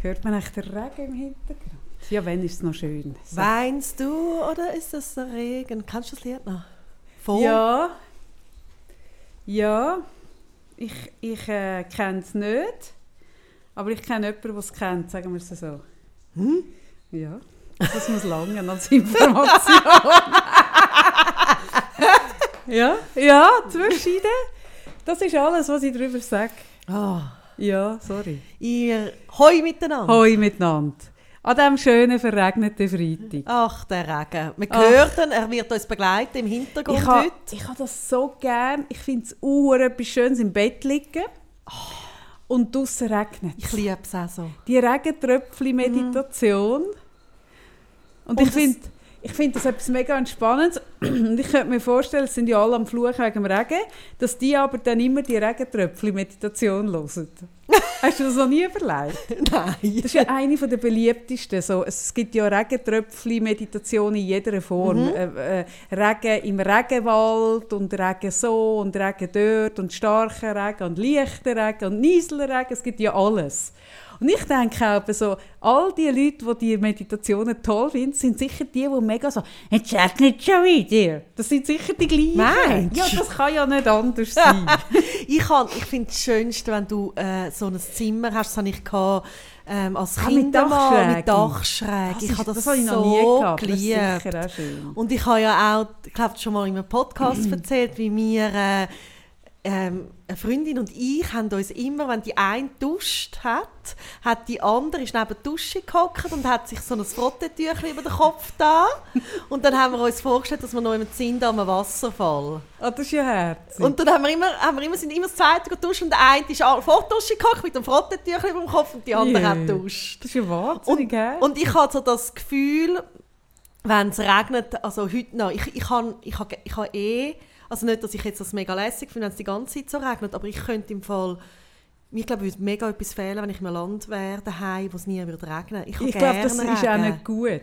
Hört man echt den Regen im Hintergrund? Ja, wenn ist es noch schön. So. Weinst du oder ist das der Regen? Kannst du das Lied noch? Vor? Ja. Ja. Ich, ich äh, kenne es nicht. Aber ich kenne jemanden, der es kennt, sagen wir es so. Hm? Ja. Das muss lange als Information. ja, ja, zwischen Das ist alles, was ich darüber sage. Ah. Ja, sorry. Ihr Hoi miteinander. Hoi miteinander. An diesem schönen, verregneten Freitag. Ach, der Regen. Man Ach. hört ihn, er wird uns begleiten im Hintergrund Ich habe heute. ich ha das so gern. Ich finde es auch etwas Schönes im Bett liegen. Und draussen regnet Ich liebe es auch so. Die Regentröpfchen-Meditation. Und, Und ich finde ich find das etwas mega Entspannendes. Und ich könnte mir vorstellen, es sind ja alle am Fluchen wegen dem Regen, dass die aber dann immer die Regentröpfchen-Meditation hören. Hast du das noch nie überlegt? Nein. Das ist ja eine der beliebtesten. So, es gibt ja Regentröpfchen-Meditation in jeder Form. Mhm. Äh, äh, Regen im Regenwald und Regen so und Regen dort und starker Regen und leichter Regen und Nieselregen. Es gibt ja alles. Und ich denke auch, so, all die Leute, die die Meditationen toll finden, sind sicher die, die mega so, jetzt regnet schon wieder. Das sind sicher die gleichen. Meinst du? Ja, das kann ja nicht anders sein. Ich, ich finde es Schönste, wenn du äh, so ein Zimmer hast, das hatte ich gehabt, ähm, als Ah, Kind mit Dachschräge. mit Dachschräge. Das ich habe das, das habe ich noch so nie gehabt, das geliebt. schön. Und ich habe ja auch, ich glaube, schon mal in einem Podcast erzählt, wie wir, äh, ähm, eine Freundin und ich haben uns immer, wenn die eine duscht hat, hat die andere ist neben der Dusche gehockt und hat sich so ein Frottetüchchen über den Kopf da. Und dann haben wir uns vorgestellt, dass wir noch im sind am Wasserfall. Ah, das ist ja herzig. Und dann haben wir immer, haben wir immer, sind immer das zweite geduscht und der eine ist vor der Dusche gehockt mit dem Frottetüchchen über dem Kopf und die andere Yeah. hat geduscht. Das ist ja wahnsinnig, gell? Und ich habe so das Gefühl, wenn es regnet, also heute noch, ich, ich habe ich habe, ich habe eh, also nicht, dass ich jetzt das mega lässig finde, wenn es die ganze Zeit so regnet, aber ich könnte im Fall, mir glaube ich, würde mega etwas fehlen, wenn ich im Land wäre, daheim, wo es nie würde regnen. Ich, ich glaube, das gerne ist auch Regen. nicht gut.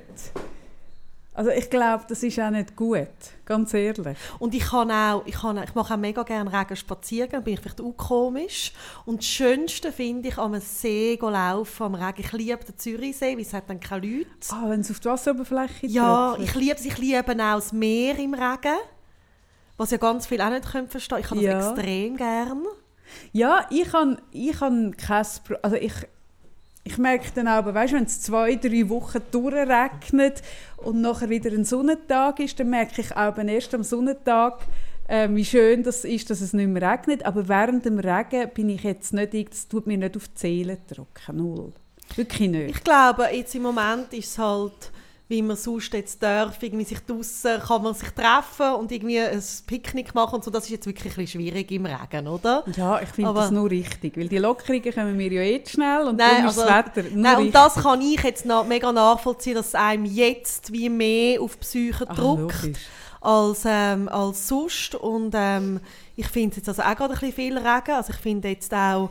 Also ich glaube, das ist auch nicht gut, ganz ehrlich. Und ich, kann auch, ich, kann, ich mache auch mega gerne Regen spazieren, dann bin ich vielleicht auch komisch. Und das Schönste finde ich, am See go laufen, am Regen. Ich liebe den Zürichsee, weil es hat dann keine Leute. Ah, wenn es auf die Wasseroberfläche Ja, ich liebe es. Ich liebe auch das Meer im Regen. Was ja ganz viele auch nicht können verstehen Ich habe das Ja. extrem gern. Ja, ich habe ich han kein also ich, ich merke dann auch, weißt, wenn es zwei, drei Wochen durchregnet und nachher wieder ein Sonnentag ist, dann merke ich auch erst am Sonnentag, äh, wie schön das ist, dass es nicht mehr regnet. Aber während dem Regen bin ich jetzt nicht, das tut mir nicht auf die Seele drücken, null. Wirklich nicht. Ich glaube, jetzt im Moment ist es halt, wie man sonst jetzt darf, irgendwie sich draussen kann man sich treffen und irgendwie ein Picknick machen und so. Das ist jetzt wirklich ein bisschen schwierig im Regen, oder? Ja, ich finde das nur richtig, weil die Lockerungen kommen mir ja eh zu schnell und Nein, also- das Wetter nur Nein, und das kann ich jetzt noch mega nachvollziehen, dass es einem jetzt wie mehr auf die Psyche Ah, drückt. logisch. als, ähm, als sonst. Und ähm, ich finde jetzt also auch gerade ein bisschen viel Regen. Also ich finde jetzt auch,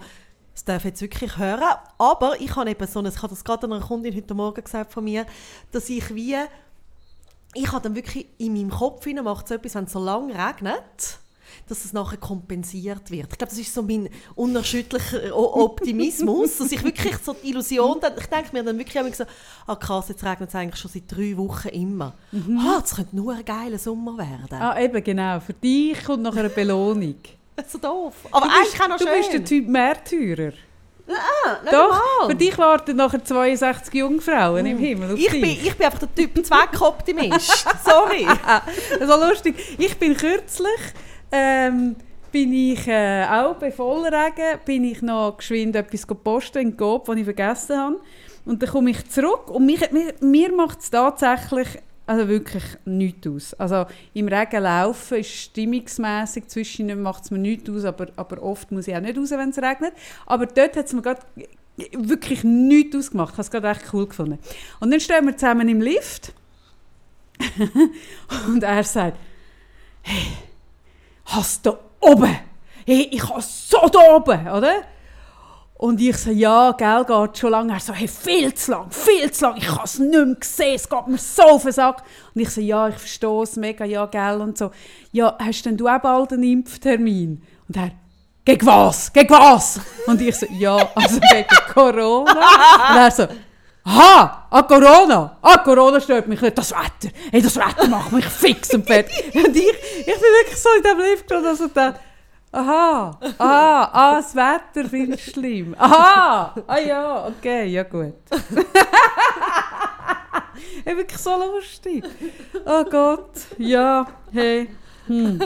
es darf jetzt wirklich hören. Aber ich habe eben so ich habe das gerade einer Kundin heute Morgen gesagt von mir, dass ich wie, ich habe dann wirklich in meinem Kopf hinein, macht so etwas, wenn es so lange regnet, dass es nachher kompensiert wird. Ich glaube, das ist so mein unerschütterlicher Optimismus, dass ich wirklich so die Illusion, dann, ich denke mir dann wirklich immer so, ah krass, jetzt regnet es eigentlich schon seit drei Wochen immer. Ah, das könnte nur ein geiler Sommer werden. Ah, eben, genau. Für dich kommt noch eine Belohnung. So doof. Aber Du eigentlich bist, auch noch du schön. bist der Typ Märtyrer. Ah, nicht Doch, normal. für dich warten nachher 62 Jungfrauen im Himmel auf ich dich. bin, ich bin einfach der Typ Zweckoptimist. Sorry. so lustig. Ich bin kürzlich, ähm, bin ich äh, auch bei Vollregen, bin ich noch geschwind etwas posten in Coop, das ich vergessen habe. Und dann komme ich zurück und mich, mir, mir macht es tatsächlich also wirklich nichts aus. Also im Regen laufen ist stimmungsmässig zwischen macht es mir nichts aus, aber, aber oft muss ich auch nicht raus, wenn es regnet. Aber dort hat es mir gerade wirklich nichts ausgemacht. Ich habe es gerade echt cool gefunden. Und dann stehen wir zusammen im Lift und er sagt, hey, hast du oben? Hey, ich habe so da oben, oder? Und ich so, ja, gell, geht schon lange. Er so, hey, viel zu lang, viel zu lang, ich habe es nicht mehr gesehen, es geht mir so auf den Sack. Und ich so, ja, ich verstehe es mega, ja, gell, und so. Ja, hast denn du auch bald einen Impftermin? Und er, gegen was? Gegen was? Und ich so, ja, also gegen Corona. Und er so, aha, ah, Corona. Ah, Corona stört mich nicht. Das Wetter. Hey, das Wetter macht mich fix und fertig. Und ich, ich bin wirklich so in dem Lift dass ich aha, aha, ah, das Wetter finde ich schlimm. Aha, ah ja, okay, ja gut. Hey, wirklich so lustig. Oh Gott, ja, hey. Hm.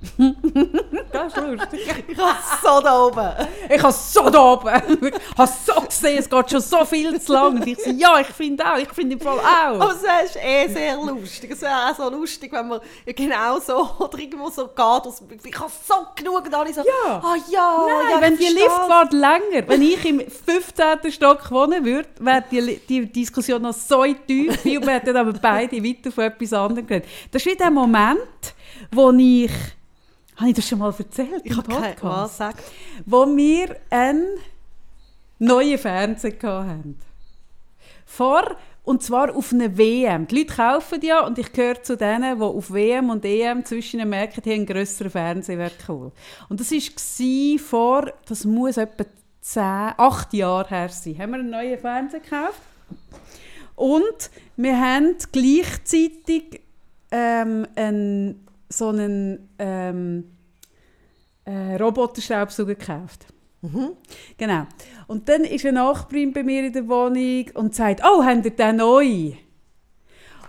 das ist lustig. Ich habe so da oben. Ich habe so da oben. Ich habe so gesehen, es geht schon so viel zu lang. Und ich so, ja, ich finde auch, ich finde im Fall auch. Aber es ist eh sehr lustig. Es wäre auch so lustig, wenn man genau so oder irgendwo so geht. Ich habe so genug und alle so, Ja. ah ja, Nein, ja, wenn die. Liftfahrt länger, wenn ich im 15. Stock wohnen würde, wäre die, die Diskussion noch so und wir hätten aber beide weiter von etwas anderem geredet. Das ist wie der Moment, wo ich, habe ich das schon mal erzählt Ich habe keine Podcast? was sagt. wo wir einen neuen Fernseher hatten. Vor, und zwar auf einer WM. Die Leute kaufen ja und ich gehöre zu denen, die auf WM und EM zwischen den merken, die haben einen grösseren Fernseher, wäre cool. Und das war vor, das muss etwa 10, 8 Jahre her sein, haben wir einen neuen Fernseher gekauft. Und wir haben gleichzeitig ähm, einen, so einen ähm, äh, Roboterstaubsauger gekauft. Genau. Und dann ist eine Nachbarin bei mir in der Wohnung und sagt, oh, habt ihr den neu?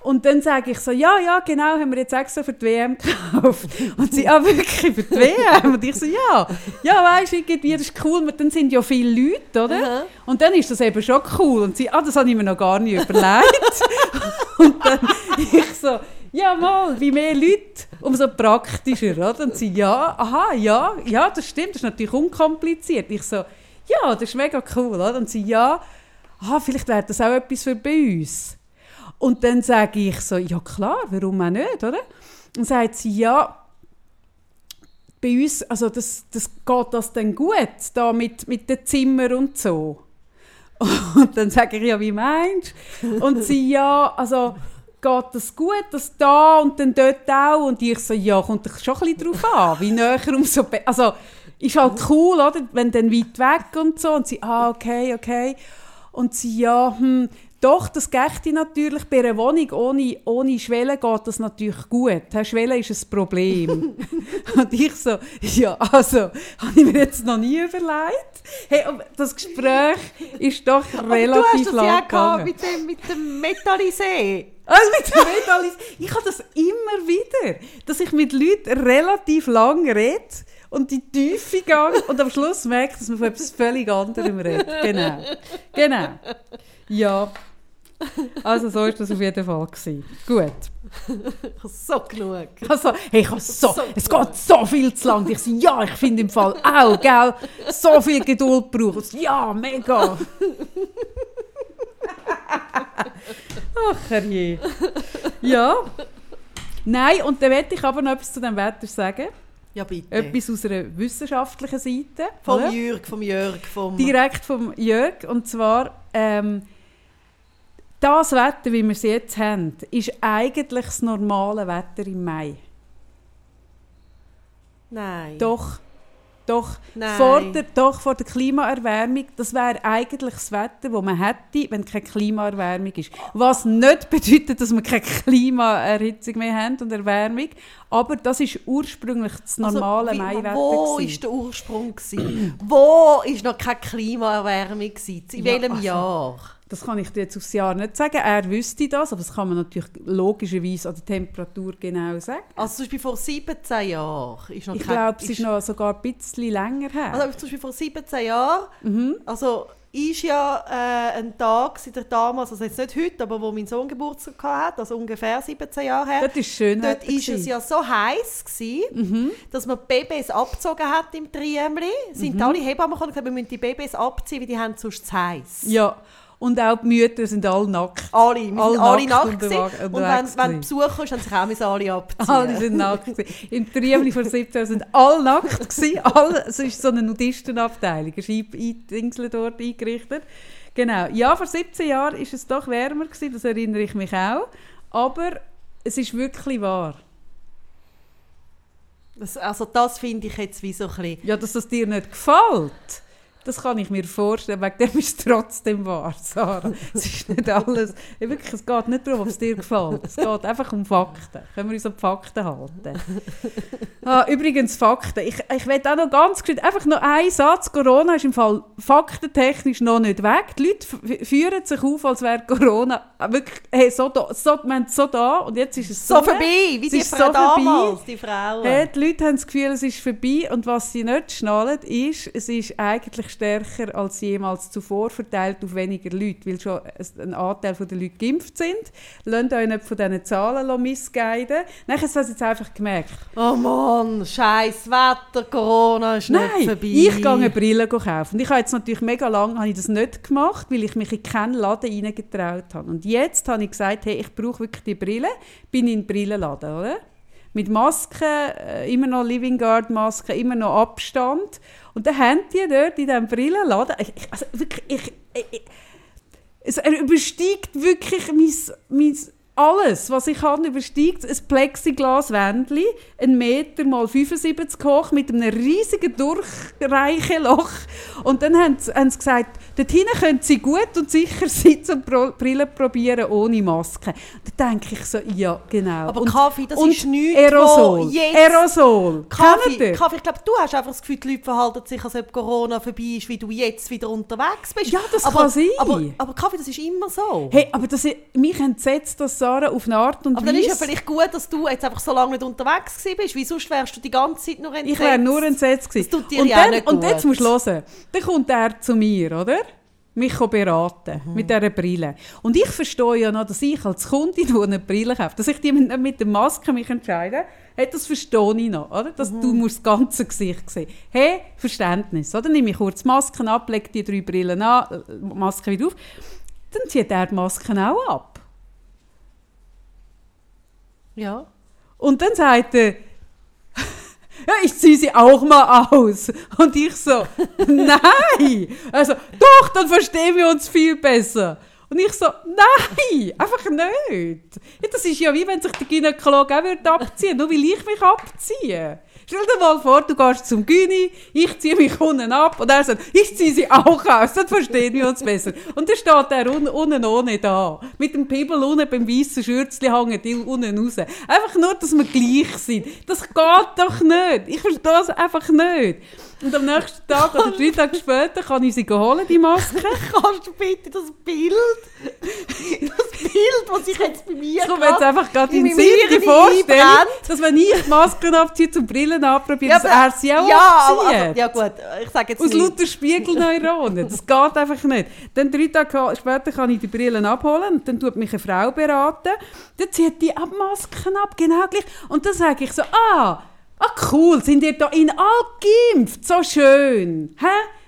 Und dann sage ich so, ja, ja, genau, haben wir jetzt extra für die WM gekauft. Und sie, ah, wirklich, für die WM? Und ich so, ja, ja, weisst du, irgendwie, das ist cool, dann sind ja viele Leute, oder? Aha. Und dann ist das eben schon cool. Und sie, ah, das habe ich mir noch gar nicht überlegt. und dann ich so, ja mal, wie mehr Leute, umso praktischer, oder? Und sie, ja, aha, ja, ja, das stimmt, das ist natürlich unkompliziert. Ich so, ja, das ist mega cool, oder? Und sie, ja, aha, vielleicht wäre das auch etwas für bei uns. Und dann sage ich so, ja klar, warum auch nicht, oder? Und sagt sie, ja, bei uns, also das, das geht das denn gut, da mit, mit den Zimmern und so? Und dann sage ich, ja, wie meinst du? Und sie, ja, also geht das gut, das da und dann dort auch? Und ich so, ja, kommt doch schon ein bisschen drauf an, wie näher umso besser. Also, ist halt cool, oder? Wenn dann weit weg und so. Und sie, ah, okay, okay. Und sie, ja, hm, doch, das geht natürlich. Bei einer Wohnung ohne, ohne Schwelle geht das natürlich gut. Schwelle ist ein Problem. und ich so, ja, also, habe ich mir jetzt noch nie überlegt. Hey, das Gespräch ist doch Aber relativ du hast das lang ja gehabt gegangen. mit dem, mit dem Metallisee. Also mit dem Medalis. Ich habe das immer wieder, dass ich mit Leuten relativ lang rede und die Tiefe gehe und am Schluss merke, dass man von etwas völlig anderem redet. Genau. Genau. Ja. Also so war das auf jeden Fall. Gewesen. Gut. Ich habe so genug. Also, hey, ich habe so, So es geht so viel zu lang. Ich so, ja, ich finde im Fall auch, gell, so viel Geduld braucht. Ja, mega. Ach, herrje. Ja. Nein, und dann möchte ich aber noch etwas zu dem Wetter sagen. Ja, bitte. Etwas aus einer wissenschaftlichen Seite. Vom oder? Jürg, vom Jörg, vom... Direkt vom Jörg. Und zwar, ähm, das Wetter, wie wir es jetzt haben, ist eigentlich das normale Wetter im Mai. Nein. Doch, doch. Nein. Vor der, doch, vor der Klimaerwärmung, das wäre eigentlich das Wetter, das man hätte, wenn keine Klimaerwärmung ist. Was nicht bedeutet, dass wir keine Klimaerhitzung mehr haben und Erwärmung, aber das ist ursprünglich das normale Also, Maiwetter. Wo ist der Ursprung? wo ist noch keine Klimaerwärmung? In Ja, welchem also- Jahr? Das kann ich dir jetzt aufs Jahr nicht sagen. Er wüsste das, aber das kann man natürlich logischerweise an der Temperatur genau sagen. Also zum Beispiel vor 17 Jahren. Ist noch Ich glaube, es ist noch sogar ein bisschen länger her. Also zum Beispiel vor 17 Jahren, mhm. also ist ja äh, ein Tag, seit der damals, also jetzt nicht heute, aber wo mein Sohn Geburtstag hatte, also ungefähr 17 Jahre her, Das ist schön. dort war es ja so heiß, gewesen, Mhm. dass man die Babys abgezogen hat im Triemli. Sind Mhm. alle Hebammen gekommen und gesagt, wir müssen die Babys abziehen, weil die haben sonst zu heiß. Ja, und auch die Mütter sind alle nackt. Alle, wir sind Alle alle nackt nackt Und wenn, wenn gewesen. Besuch ist, haben sich auch alle abziehen. Alle sind nackt. Im Triemli vor 17 sind alle nackt. Gewesen. Alle, es ist so eine Nudistenabteilung. Es ist ein- dort eingerichtet. Genau. Ja, vor 17 Jahren war es doch wärmer, gewesen, das erinnere ich mich auch. Aber es ist wirklich wahr. Das, also das finde ich jetzt wie so ein bisschen... Ja, dass das dir nicht gefällt, das kann ich mir vorstellen. Wegen dem ist es trotzdem wahr, Sarah. Es ist nicht alles... Wirklich, es geht nicht darum, ob es dir gefällt. Es geht einfach um Fakten. Können wir uns an die Fakten halten? Ah, übrigens, Fakten. Ich, ich will auch noch ganz kurz... Einfach noch einen Satz. Corona ist im Fall faktentechnisch noch nicht weg. Die Leute führen sich auf, als wäre Corona wirklich hey, so, da, so, wir so da und jetzt ist es so, So vorbei, wie die ist Frau so vorbei. damals, die Frauen. Hey, die Leute haben das Gefühl, es ist vorbei und was sie nicht schnallen, ist, es ist eigentlich stärker als jemals zuvor verteilt auf weniger Leute, weil schon ein Anteil der Leute geimpft sind. Lasst euch nicht von diesen Zahlen missguiden. Nein, das haben sie jetzt einfach gemerkt. Oh Mann, scheiß Wetter, Corona ist Nein, nicht vorbei. ich gehe eine Brille kaufen. Und ich habe jetzt natürlich mega lange habe ich das nicht gemacht, weil ich mich in keinen Laden reingetraut habe. Und jetzt habe ich gesagt, hey, ich brauche wirklich die Brille. Bin in den Brillenladen, oder? Mit Masken, äh, immer noch Living Guard Masken, immer noch Abstand. Und dann haben die dort in diesem Brillenladen, ich, also wirklich, ich, ich, ich, es übersteigt wirklich mein, mein alles, was ich habe, übersteigt ein Plexiglaswändchen, ein Meter mal 75 hoch, mit einem riesigen Durchreicheloch. Und dann haben sie, haben sie gesagt, dort hinten können sie gut und sicher sitzen und Pro Brillen probieren ohne Maske. Da denke ich so, ja, genau. Aber und, Kaffee, das und ist nichts, Aerosol. jetzt... Aerosol. Kaffee? Kaffee, ich glaube, du hast einfach das Gefühl, die Leute verhalten sich, als ob Corona vorbei ist, wie du jetzt wieder unterwegs bist. Ja, das aber, kann sein. Aber, aber Kaffee, das ist immer so. Hey, aber das, mich entsetzt das, Sarah, auf eine Art und aber dann ist ja Weise. vielleicht gut, dass du jetzt einfach so lange nicht unterwegs bist, weil sonst wärst du die ganze Zeit nur entsetzt. Ich wäre nur entsetzt gewesen. Das tut dir und, ja dann, nicht und gut. jetzt musst du hören. Dann kommt er zu mir, oder? Mich beraten Mhm. mit dieser Brille. Und ich verstehe ja noch, dass ich als Kundin, die eine Brille kaufe, dass ich die mit, mit der Maske mich entscheide, hey, das verstehe ich noch. Oder? Dass Mhm. Du musst das ganze Gesicht sehen. Hey, Verständnis. Oder? Nehme ich kurz die Masken ab, lege die drei Brillen an, äh, Maske wieder auf. Dann zieht er die Masken auch ab. Ja. Und dann sagt er, ja, ich ziehe sie auch mal aus. Und ich so, nein. Also, doch, dann verstehen wir uns viel besser. Und ich so, nein, einfach nicht. Das ist ja wie wenn sich der Gynäkologe auch würde abziehen nur weil ich mich abziehe. Stell dir mal vor, du gehst zum Gyni, ich ziehe mich unten ab und er sagt, ich ziehe sie auch aus, dann verstehen wir uns besser. Und dann steht er un unten ohne da. Mit dem Pibbel unten beim weißen Schürzchen hängt die unten raus. Einfach nur, dass wir gleich sind. Das geht doch nicht. Ich verstehe das einfach nicht. Und am nächsten Tag oder drei Tage später kann ich sie holen, die Maske. Kannst du bitte das Bild, das Bild, das ich jetzt bei mir Ich komme jetzt einfach gerade in in Sinn, einbrennt. dass wenn ich die Masken abziehe, zum Brillen anprobiere, dass aber- er sie auch ja, abzieht. aber, ja gut, ich sage jetzt Aus nicht. lauter Spiegelneuronen. Das geht einfach nicht. Dann drei Tage später kann ich die Brillen abholen und dann tut mich eine Frau beraten. Dann zieht die Masken ab, genau gleich. Und dann sage ich so, ah, ah cool, sind ihr da in all geimpft? So schön. Hä?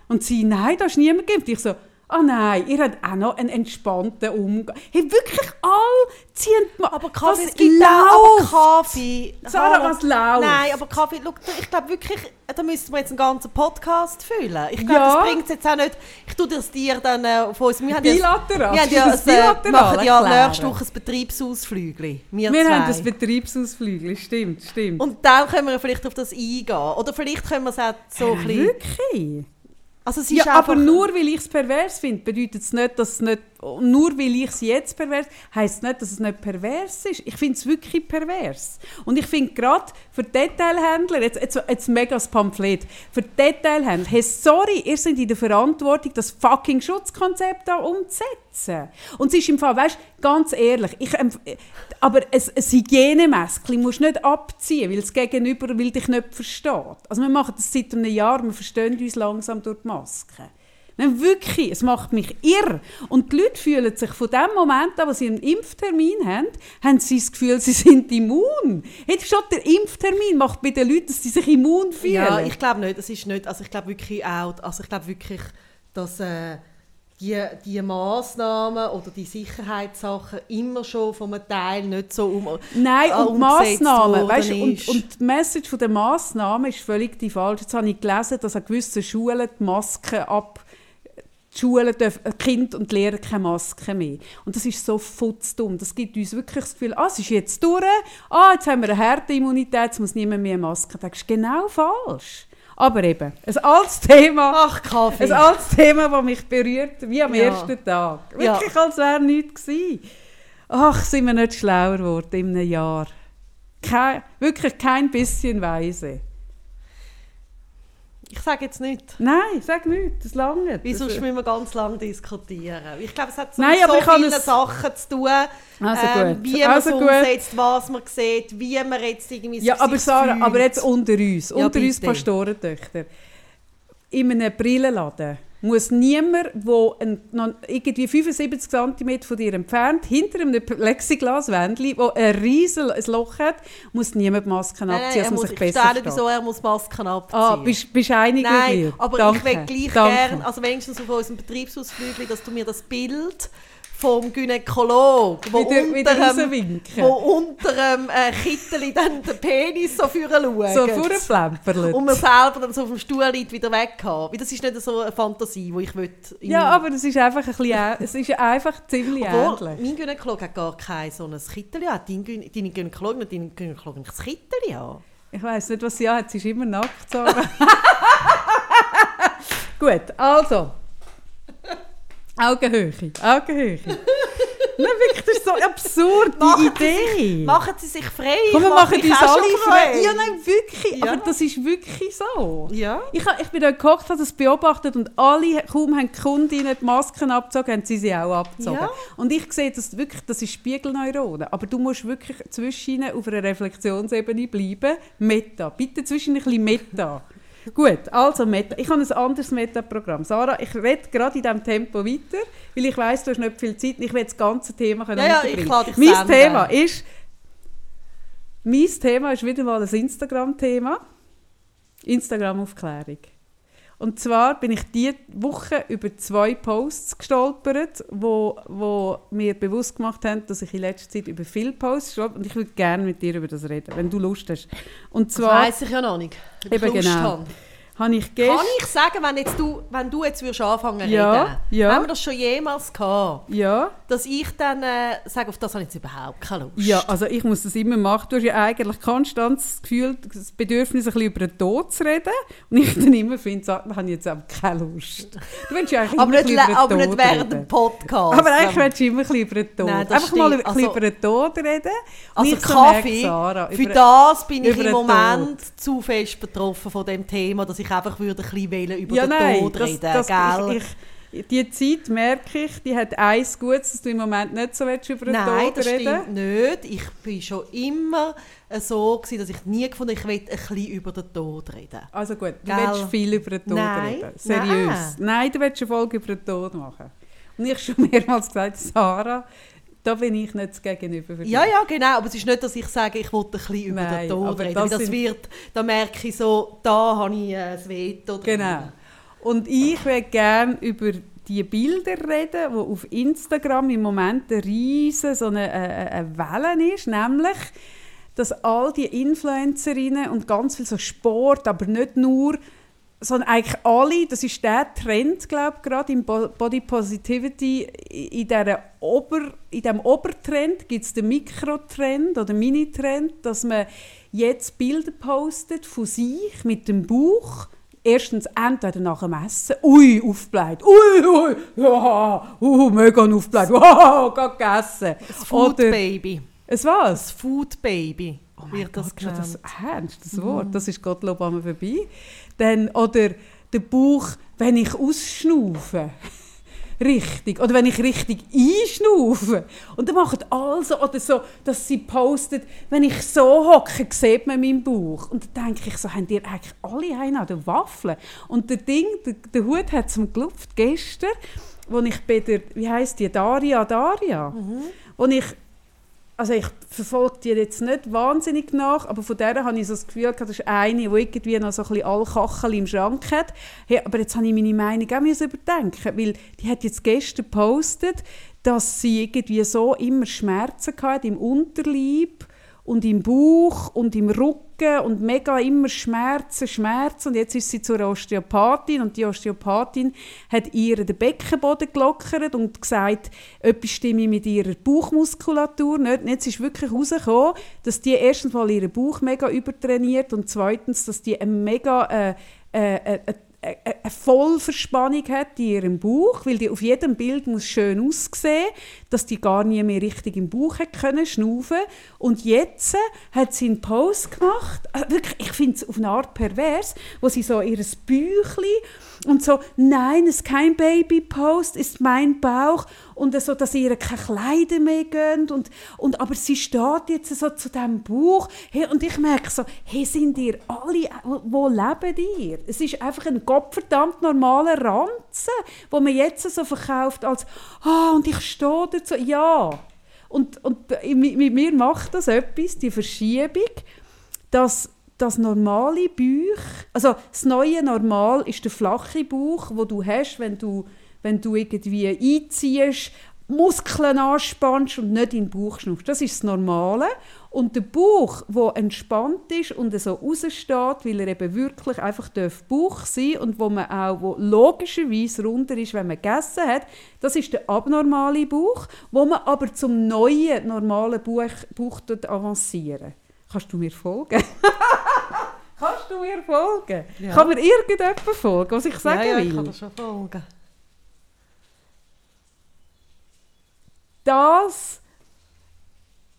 Und sie, nein, da ist niemand geimpft. Ich so, ah nein, ihr habt auch noch einen entspannten Umgang. Hey, wirklich all ziehen die Ma- Aber Kaffee, Was es gibt auch läuft? aber Kaffee. Sarah, was läuft? Nein, aber Kaffee, schau, ich glaube wirklich, da müssten wir jetzt einen ganzen Podcast füllen. Ich glaube, Ja. das bringt es jetzt auch nicht. Ich tue das dir dann äh, auf uns. Wir haben ja, Bilateral. wir haben ja, Das äh, bilateral machen ja erklären. nächste Woche ein Betriebsausflügel. Wir, Wir zwei. haben das Betriebsausflügel, stimmt, stimmt. Und dann können wir vielleicht auf das eingehen. Oder vielleicht können wir es auch so ein bisschen... Wirklich? Also es ist Ja, aber nur weil ich es pervers finde, bedeutet es nicht, dass es nicht. Nur weil ich es jetzt pervers heisst nicht, dass es nicht pervers ist. Ich finde es wirklich pervers. Und ich finde gerade für Detailhändler, jetzt, jetzt, jetzt mega das Pamphlet, für Detailhändler, hey, sorry, ihr seid in der Verantwortung, das fucking Schutzkonzept da umzusetzen. Und es ist im Fall, weißt ganz ehrlich, ich, aber ein, Hygienemäskchen musst du nicht abziehen, weil das Gegenüber will dich nicht versteht. Also wir machen das seit einem Jahr, wir verstehen uns langsam durch die Maske. Nein, wirklich, es macht mich irr. Und die Leute fühlen sich von dem Moment an, wo sie einen Impftermin haben, haben sie das Gefühl, sie sind immun. Jetzt schon der Impftermin macht bei den Leuten, dass sie sich immun fühlen. Ja, ich glaube nicht. Das ist nicht. Also ich glaube wirklich auch. Also ich glaube wirklich, dass äh, die, die Maßnahmen oder die Sicherheitssachen immer schon von einem Teil nicht so um. Nein, äh, und die umgesetzt Massnahmen, weißt, und, und die Message von der Massnahmen ist völlig die falsche. Jetzt habe ich gelesen, dass an gewissen Schulen die Masken ab die Schulen dürfen, äh, Kind und Lehrer keine Maske mehr. Und das ist so futzdumm. Das gibt uns wirklich das Gefühl, ah, es ist jetzt durch, ah, jetzt haben wir eine Herdenimmunität, jetzt muss niemand mehr Maske tragen. Das ist genau falsch. Aber eben, ein altes Thema. Ach, Kaffee. Ein altes Thema, das mich berührt, wie am Ja. ersten Tag. Ja. Wirklich, als wäre nichts gewesen. Ach, sind wir nicht schlauer geworden in einem Jahr. Kein, wirklich kein bisschen weise. Ich sage jetzt nicht. Nein, sag nichts, das lange. Weil sonst müssen wir ganz lange diskutieren. Ich glaube, es hat so Nein, so vielen es- Sachen zu tun, Also ähm, wie man also es umsetzt, was man sieht, wie man jetzt irgendwie Ja, aber Sarah, fühlt. aber jetzt unter uns, Ja, unter uns bitte. Pastorentöchter. In einem Brillenladen muss niemand, der noch irgendwie 75 cm von dir entfernt, hinter einem Plexiglaswändchen, wo ein riesiges Loch hat, muss niemand Masken Nein, abziehen, nein, er dass man muss, sich ich besser versteht. wieso er muss Masken abziehen Ah, bist, bist einig mit Nein, mir? aber Danke. ich will gleich Danke. gerne, also wenigstens auf unserem Betriebsausflügel, dass du mir das Bild vom Gynäkolog, wo Wieder, unter, dem, äh, Kittel dann den Penis so vorne schaut. so vorplemperlet. und man selber dann so auf dem Stuhl liegt, wieder weghaben. Das ist nicht so eine Fantasie, die ich in- Ja, aber es ist einfach ein bisschen, es ist einfach ziemlich Obwohl, ähnlich. mein Gynäkolog hat gar kein so ein Kittel an. Deine Gynäkologin und deine Gynäkologin hat ein Kittel an. Ich weiß nicht, was sie hat. Sie ist immer nackt. Gut, also. Augenhöhe. Augenhöhe. Nein, wirklich, das ist so eine absurde Machen Sie Idee. Machen Sie sich frei. Komm, wir machen uns alle schon frei. Ja, nein, wirklich. Ja. Aber das ist wirklich so. Ja. Ich, ich bin da gekocht, habe das beobachtet und alle, kaum haben die Kundinnen die Masken abgezogen, haben sie sie auch abgezogen. Ja. Und ich sehe das wirklich, das ist Spiegelneuronen. Aber du musst wirklich zwischen auf einer Reflexionsebene bleiben. Meta. Bitte zwischen ein bisschen Meta. Gut, also Meta. Ich habe ein anderes Meta-Programm. Sarah, ich rede gerade in diesem Tempo weiter, weil ich weiss, du hast nicht viel Zeit und ich will das ganze Thema können Ja, ja, ich dich Mein senden. Thema ist... Mein Thema ist wieder mal ein Instagram-Thema. Instagram-Aufklärung. Und zwar bin ich diese Woche über zwei Posts gestolpert, wo, wo mir bewusst gemacht haben, dass ich in letzter Zeit über viele Posts stolper und ich würde gerne mit dir über das reden, wenn du Lust hast. Und Das zwar weiss ich ja noch nicht. Eben genau. habe. Habe ich Kann gestern... ich sagen, wenn, jetzt du, wenn du jetzt würdest anfangen Ja, reden, ja. haben wir das schon jemals gehabt, Ja, dass ich dann äh, sage, auf das habe ich jetzt überhaupt keine Lust. ja, also ich muss das immer machen. Du hast ja eigentlich konstant das Gefühl, das Bedürfnis, ein bisschen über den Tod zu reden. Und ich dann immer finde, da habe ich jetzt aber keine Lust. Du willst ja eigentlich aber nicht, über aber den nicht Tod während dem Podcast. Aber eigentlich willst du immer ein bisschen über den Tod. Nein, Einfach mal ein stimmt. Also- über den Tod reden. Also ich so Kaffee, Sarah, für das bin ich im Moment zu fest betroffen von dem Thema, dass ich einfach würde ein bisschen über ja, den nein, Tod das, reden das, gell? ich, ich, die Zeit merke ich, die hat eins Gutes, dass du im Moment nicht so willst über den Nein, Tod das reden stimmt nicht. Ich bin schon immer äh, so gewesen, dass ich nie gefunden ich will ein bisschen über den Tod reden. Also gut, du Gell? willst viel über den Tod Nein, reden. Seriös. nein. Nein. du willst eine Folge über den Tod machen. Und ich habe schon mehrmals gesagt, Sarah, da bin ich nicht das Gegenüber für dich. Ja, ja, genau. Aber es ist nicht, dass ich sage, ich will ein bisschen über Nein, den Tod aber reden. das Das, wird, da merke ich so, da habe ich äh, das Veto. Genau. Und ich würde gerne über die Bilder reden, wo auf Instagram im Moment eine riesen so eine, eine, eine Welle ist, nämlich dass all die Influencerinnen und ganz viel so Sport, aber nicht nur, sondern eigentlich alle, das ist der Trend, glaube ich, gerade im Bo- Body Positivity, in, dieser Ober, in diesem Obertrend gibt es den Mikrotrend oder Minitrend, dass man jetzt Bilder postet von sich mit dem Bauch, erstens entweder nach dem Essen, ui, aufgebläht, ui, ui, ja, uh, mega aufgebläht, wow, gerade gegessen. Das Food Baby. es was? Das Food Baby wird das Gott, genannt. das ernst, das Wort, das ist Gottlob an mir vorbei. Dann, oder der Bauch, wenn ich ausschnaufe. Richtig. Oder wenn ich richtig einschnaufe. Und dann machen alle so, oder so, dass sie postet, wenn ich so hocke, sieht man meinen Bauch. Und dann denke ich so, haben die eigentlich alle einen an der Waffel? Und der Ding, der, der Hut hat zum gelupft gestern, wo ich bei der, wie heisst die, Daria Daria, wo ich also ich verfolge die jetzt nicht wahnsinnig nach, aber von der habe ich so das Gefühl, das ist eine, die irgendwie noch so ein bisschen alle Kachel im Schrank hat. Hey, aber jetzt habe ich meine Meinung auch überdenken, weil die hat jetzt gestern gepostet, dass sie irgendwie so immer Schmerzen hatte im Unterleib und im Bauch und im Rücken und mega immer Schmerzen, Schmerzen. Und jetzt ist sie zur Osteopathin und die Osteopathin hat ihr den Beckenboden gelockert und gesagt, etwas stimme mit ihrer Bauchmuskulatur nicht. Und jetzt ist wirklich herausgekommen, dass die erstens mal ihren Bauch mega übertrainiert und zweitens, dass die eine mega äh, äh, äh, eine Vollverspannung hat in ihrem Bauch, weil die auf jedem Bild muss schön aussehen, dass die gar nie mehr richtig im Bauch hat können schnaufen. Und jetzt hat sie einen Post gemacht, äh, wirklich, ich finde es auf eine Art pervers, wo sie so ihr Bäuchli und so, nein, es ist kein Baby-Post, ist mein Bauch und so, dass ihr keine Kleider mehr gönnt und, und aber sie steht jetzt so zu diesem Bauch hey, und ich merke so, hey, sind ihr alle, wo leben ihr? Es ist einfach ein gottverdammt normaler Ranzen, wo man jetzt so verkauft als, ah, oh, und ich stehe dazu, ja. Und, und mit mir macht das etwas, die Verschiebung, dass das normale Bauch, also das neue Normal ist der flache Bauch, wo du hast, wenn du, wenn du irgendwie einziehst, Muskeln anspannst und nicht in den Bauch schnaufst. Das ist das Normale. Und der Bauch, der entspannt ist und so raussteht, weil er eben wirklich einfach Bauch sein darf und wo man auch wo logischerweise runter ist, wenn man gegessen hat, das ist der abnormale Bauch, wo man aber zum neuen, normalen Bauch, Bauch avancieren Kannst du mir folgen? Kannst du mir folgen? Ja. Kann mir irgendjemand folgen, was ich sagen ja, ja, will? ich kann dir schon folgen. Das,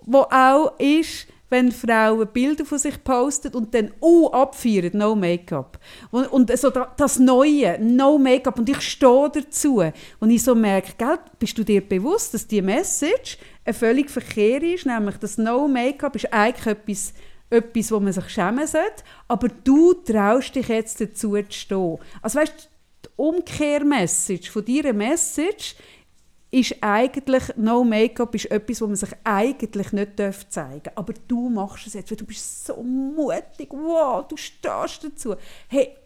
was auch ist, wenn Frauen Bilder von sich posten und dann uh, abfeiern, no Make-up. Und, und so das Neue, no Make-up. Und ich stehe dazu. Und ich so merke, gell, bist du dir bewusst, dass die Message ein völlig Verkehr ist, nämlich das No Make-up ist eigentlich etwas, etwas, wo man sich schämen sollte, aber du traust dich jetzt dazu zu stehen. Also weißt, die Umkehrmessage von dieser Message ist eigentlich, No Make-up ist etwas, wo man sich eigentlich nicht zeigen darf. Aber du machst es jetzt, weil du bist so mutig, wow, du stehst dazu. Hey,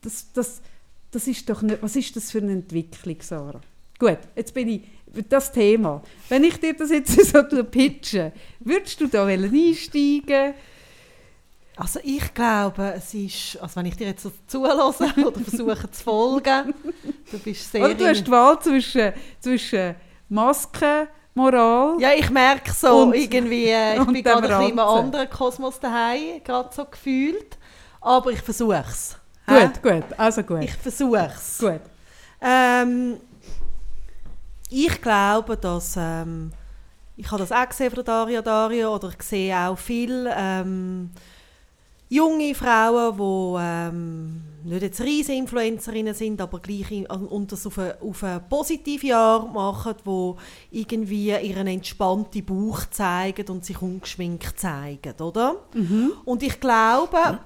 das, das, das ist doch nicht, was ist das für eine Entwicklung, Sarah? Gut, jetzt bin ich das Thema. Wenn ich dir das jetzt so pitche, würdest du da einsteigen Also ich glaube, es ist, also wenn ich dir jetzt so zulasse oder versuche zu folgen, du bist sehr... Oder du hast die Wahl zwischen, zwischen Masken, Moral... Ja, ich merke so und, irgendwie, äh, ich bin gerade ein bisschen im anderen Kosmos daheim, gerade so gefühlt, aber ich versuche es. Gut, gut, also gut. Ich versuche es. Gut. Ähm, ich glaube, dass ähm, ich habe das auch gesehen von Daria Daria oder ich sehe auch viele ähm, junge Frauen, die ähm, nicht jetzt riesige Influencerinnen sind, aber gleich und das auf eine, auf eine positive Art machen, wo irgendwie ihren entspannten Bauch zeigen und sich ungeschminkt zeigen, oder? Mhm. Und ich glaube,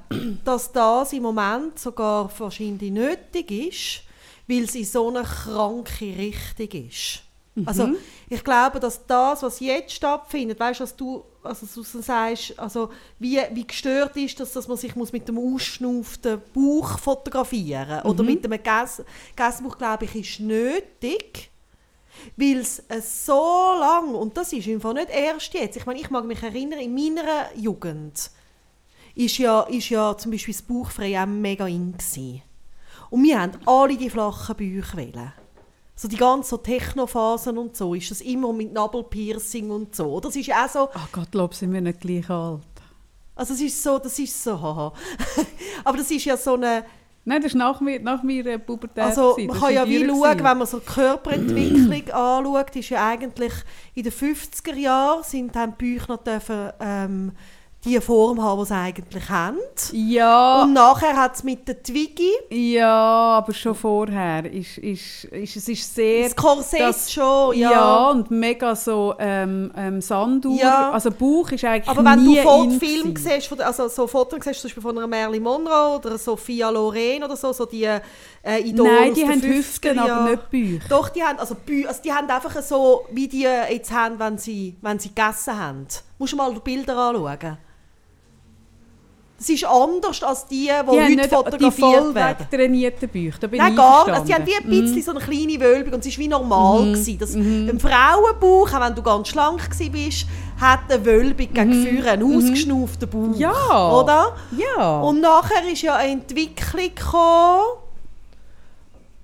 dass das im Moment sogar wahrscheinlich nötig ist, weil es in so eine kranke Richtung ist. Mhm. Also ich glaube, dass das, was jetzt stattfindet, weißt du, was du also du sagst, also wie, wie gestört ist das, dass man sich muss mit dem ausschnauften Bauch fotografieren muss. Mhm. Oder mit dem Gassenbuch, glaube ich, ist nötig, weil es so lang, und das ist einfach nicht erst jetzt, ich meine, ich mag mich erinnern, in meiner Jugend ist ja, ist ja zum Beispiel das Bauchfrei auch mega in gewesen. Und wir haben alle die flachen Bäuche wählen. So die ganzen Technophasen und so, ist das immer mit Nabelpiercing und so. Das ist auch so... Ach Gott, glaub, sind wir nicht gleich alt. Also es ist so, das ist so, haha. Aber das ist ja so eine... Nein, das ist nach, mir, nach meiner Pubertät. Also man kann ja wie schauen, wenn man so die Körperentwicklung anschaut, ist ja eigentlich in den 50er Jahren sind dann die Bücher noch dürfen, ähm, die Form haben, die sie eigentlich haben. Ja. Und nachher hat es mit der Twiggy. Ja, aber schon vorher. Ist, ist, ist, es ist sehr... Das Korsett das, schon, ja. Ja, und mega so ähm, ähm, Sanduhr. Ja. Also Bauch ist eigentlich Aber wenn du Film siehst, also so Fotos siehst, zum Beispiel von einer Marilyn Monroe oder Sophia Loren oder so, so die äh, Idole Nein, die haben Hüften, aber nicht Bauch. Doch, die haben, also, also die haben einfach so, wie die jetzt haben, wenn sie, wenn sie gegessen haben. Musst du mal die Bilder anschauen. Das ist anders als die, die, Die heute nicht die fotografiert voll werden. wegtrainierten Bäuche, da bin Nein, ich gar nicht. Also, die haben wie ein bisschen so eine kleine Wölbung und es war wie normal. Gewesen, dass Ein Frauenbauch, auch wenn du ganz schlank warst, hat eine Wölbung gegen vorne, einen ausgeschnauften Bauch. Ja. Oder? Ja. Und nachher ist ja eine Entwicklung gekommen,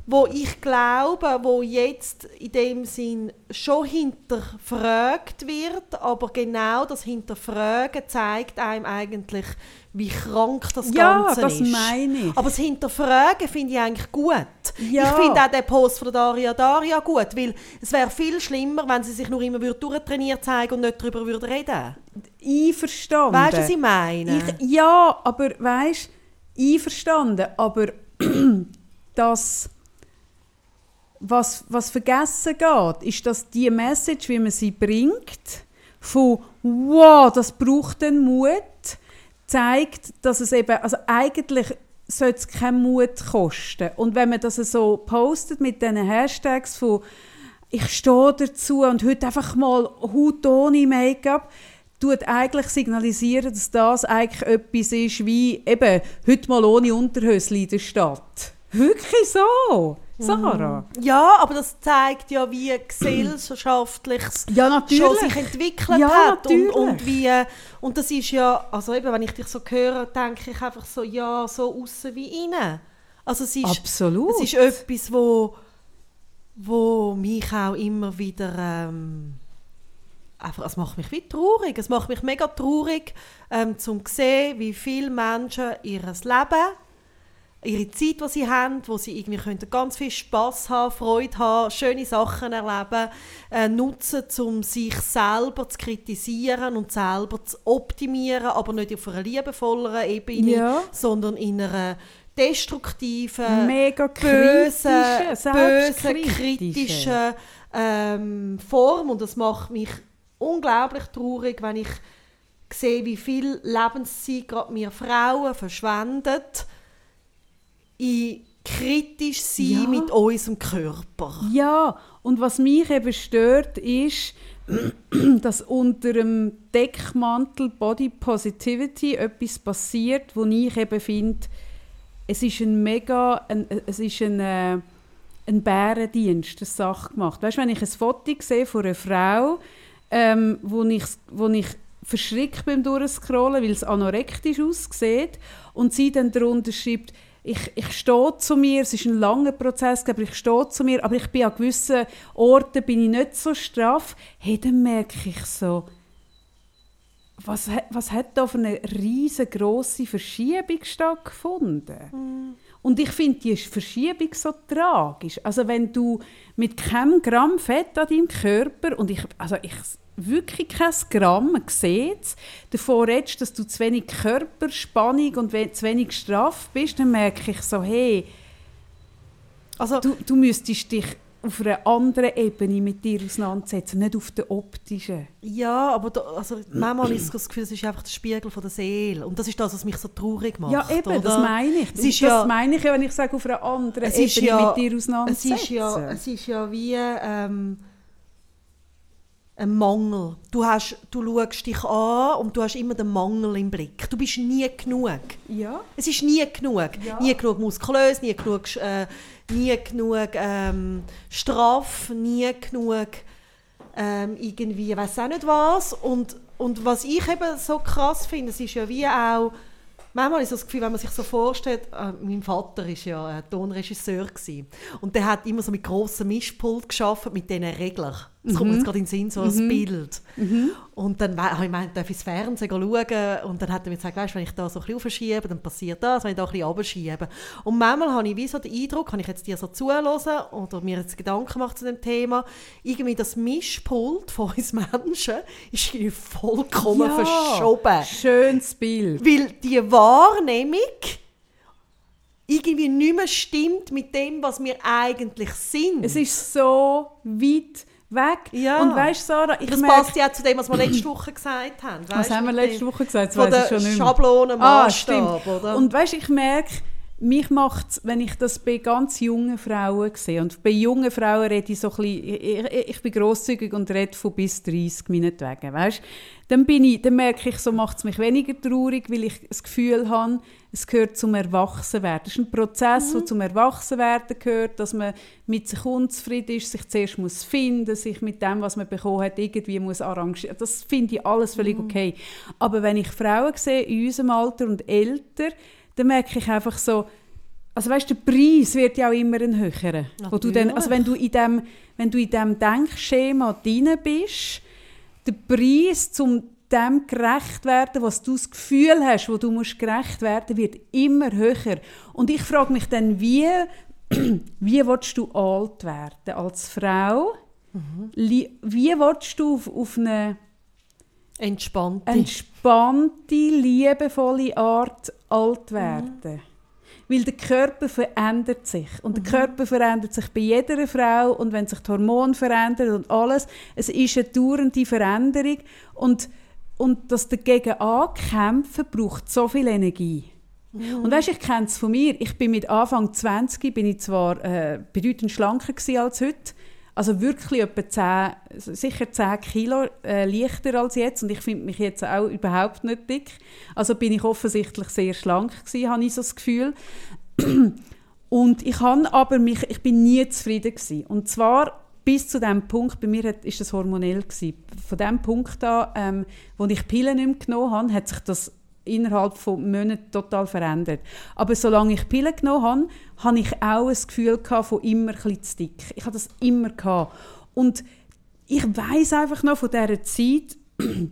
wo ich glaube, wo jetzt in dem Sinn schon hinterfragt wird, aber genau das Hinterfragen zeigt einem eigentlich, wie krank das Ja, Ganze das ist. meine ich. Aber das Hinterfragen finde ich eigentlich gut. Ja. Ich finde auch den Post von Daria Daria gut, weil es wäre viel schlimmer, wenn sie sich nur immer würde durchtrainiert zeigen und nicht darüber würde reden. einverstanden. Weißt du, was ich meine? Ich, ja, aber weißt einverstanden. Aber das, was, was vergessen geht, ist, dass die Message, wie man sie bringt, von wow, das braucht den Mut, zeigt, dass es eben, also eigentlich sollte es keinen Mut kosten. Und wenn man das so postet mit diesen Hashtags von ich stehe dazu und heute einfach mal Haut ohne Make-up, tut eigentlich signalisieren, dass das eigentlich etwas ist wie eben heute mal ohne Unterhösli in der Stadt. Wirklich so, Sarah? Ja, aber das zeigt ja, wie gesellschaftlich Ja, schon natürlich. sich entwickelt Ja, hat und, und wie und das ist ja also eben wenn ich dich so höre denke ich einfach so ja so außen wie innen also es ist Absolut. es ist etwas wo wo mich auch immer wieder ähm, einfach es macht mich wie traurig es macht mich mega traurig ähm, zum sehen wie viele Menschen ihr Leben ihre Zeit, die sie haben, wo sie irgendwie können ganz viel Spaß haben, Freude haben, schöne Sachen erleben, äh, nutzen, um sich selber zu kritisieren und selber zu optimieren, aber nicht auf einer liebevolleren Ebene, Ja. sondern in einer destruktiven, Mega bösen, bösen, kritischen ähm, Form und das macht mich unglaublich traurig, wenn ich sehe, wie viel Lebenszeit gerade wir Frauen verschwendet in kritisch sein Ja. mit unserem Körper. Ja, und was mich eben stört, ist, dass unter dem Deckmantel Body Positivity etwas passiert, wo ich eben finde, es ist ein mega, ein, es ist ein, äh, ein Bärendienst, eine Sache gemacht. Weißt du, wenn ich ein Foto sehe von einer Frau, ähm, wo ich, wo ich verschrickt beim Durchscrollen, weil es anorektisch aussieht und sie dann darunter schreibt, ich, ich stehe zu mir, es ist ein langer Prozess, aber ich stehe zu mir, aber ich bin an gewissen Orten bin ich nicht so straff, hey, dann merke ich so, was, was hat da für eine riesengroße Verschiebung stattgefunden? Und ich finde die Verschiebung so tragisch. Also wenn du mit keinem Gramm Fett an deinem Körper und ich, also ich wirklich kein Gramm, man sieht es, davon redest, dass du zu wenig Körperspannung und zu wenig straff bist, dann merke ich so, hey, Also, du, du müsstest dich auf einer anderen Ebene mit dir auseinandersetzen, nicht auf der optischen. ja, aber da, also, manchmal ich das Gefühl, es ist einfach der Spiegel von der Seele. Und das ist das, was mich so traurig macht. Ja, eben, oder? das meine ich. Es ist das ja- meine ich ja, wenn ich sage, auf einer anderen Es Ebene ist ja- mit dir es auseinandersetzen. ist ja, es ist ja wie ähm, ein Mangel. Du, hast, du schaust dich an und du hast immer den Mangel im Blick. Du bist nie genug. ja. Es ist nie genug. Ja. Nie genug muskulös, nie genug, äh, nie genug ähm, straff, nie genug ähm, irgendwie, weiß auch nicht was. Und, und was ich eben so krass finde, es ist ja wie auch, manchmal ist das Gefühl, wenn man sich so vorstellt, äh, mein Vater ist ja äh, Tonregisseur gewesen, und der hat immer so mit grossen Mischpult geschafft mit diesen Reglern. Das kommt mir jetzt gerade in den Sinn, so als Bild. Und dann habe ich gemeint, darf ich ins Fernsehen schauen? Und dann hat er mir gesagt, weißt, wenn ich da so ein bisschen aufschiebe, dann passiert das, wenn ich da ein bisschen runterschiebe. Und manchmal habe ich wie so den Eindruck, kann ich jetzt dir so zuhören oder mir jetzt Gedanken machen zu dem Thema, irgendwie das Mischpult von uns Menschen ist vollkommen verschoben. Schönes Bild. Weil die Wahrnehmung irgendwie nicht mehr stimmt mit dem, was wir eigentlich sind. Es ist so weit weg. Ja. Und weißt Sarah, ich das merke, passt ja zu dem, was wir letzte Woche gesagt haben. was weisst, haben wir letzte Woche gesagt? Das Von der schon nicht mehr. Schablone, Ah, oder? Und weißt, ich merke, mich macht es, wenn ich das bei ganz jungen Frauen sehe, und bei jungen Frauen rede ich so ein bisschen, ich, ich bin grosszügig und rede von bis 30 meinetwegen, weißt? Dann, bin ich, dann merke ich, so macht es mich weniger traurig, weil ich das Gefühl habe, es gehört zum Erwachsenwerden. Es ist ein Prozess, mhm. der zum Erwachsenwerden gehört, dass man mit sich unzufrieden ist, sich zuerst muss finden, sich mit dem, was man bekommen hat, irgendwie muss arrangieren. Das finde ich alles völlig mhm. okay. Aber wenn ich Frauen sehe in unserem Alter und älter, dann merke ich einfach so, also weißt, der Preis wird ja auch immer ein höherer. Wo du dann, also wenn du in dem, wenn du in dem Denkschema drin bist, der Preis zum dem gerecht werden, was du das Gefühl hast, wo du musst gerecht werden, wird immer höher. Und ich frage mich dann, wie, wie willst du alt werden als Frau? Mhm. Wie willst du auf, auf eine entspannte. entspannte, liebevolle Art alt werden? Mhm. Weil der Körper verändert sich. Und der mhm. Körper verändert sich bei jeder Frau. Und wenn sich die Hormone verändern und alles, es ist eine dauernde Veränderung. Und, und das dagegen ankämpfen, braucht so viel Energie. Mhm. Und weißt, ich kenne es von mir. Ich bin mit Anfang 20 bin ich zwar äh, bedeutend schlanker als heute, also wirklich etwa 10, sicher 10 Kilo äh, leichter als jetzt und ich finde mich jetzt auch überhaupt nicht dick. Also bin ich offensichtlich sehr schlank gewesen, habe ich so das Gefühl. Und ich habe aber mich, ich bin nie zufrieden gewesen. Und zwar bis zu dem Punkt, bei mir war das hormonell gewesen. Von dem Punkt an, ähm, wo ich Pillen nicht mehr genommen habe, hat sich das innerhalb von Monaten total verändert. Aber solange ich Pillen genommen habe, hatte ich auch ein Gefühl von immer ein zu dick. Ich hatte das immer. Gehabt. Und ich weiß einfach noch von dieser Zeit,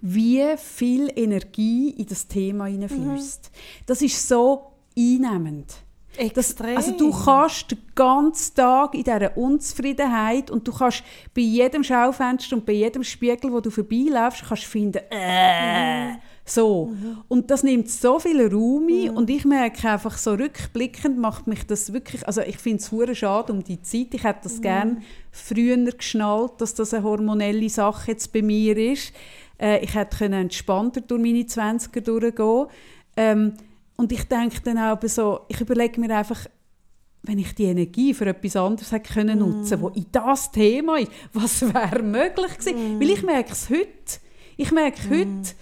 wie viel Energie in das Thema hineinfließt. Mhm. Das ist so einnehmend. Extrem. Das, also du kannst den ganzen Tag in dieser Unzufriedenheit und du kannst bei jedem Schaufenster und bei jedem Spiegel, wo du vorbeiläufst, kannst finden, äh, mhm so. Mhm. Und das nimmt so viel Raum ein mhm. und ich merke einfach so rückblickend macht mich das wirklich, also ich finde es hure schade um die Zeit. Ich hätte das mhm. gerne früher geschnallt, dass das eine hormonelle Sache jetzt bei mir ist. Äh, ich hätte können entspannter durch meine 20er durchgehen ähm, und ich denke dann auch so, ich überlege mir einfach, wenn ich die Energie für etwas anderes hätte können nutzen, mm. wo in das Thema ist, was wäre möglich gewesen? Mm. Weil ich merke es heute. Ich merke mm. heute,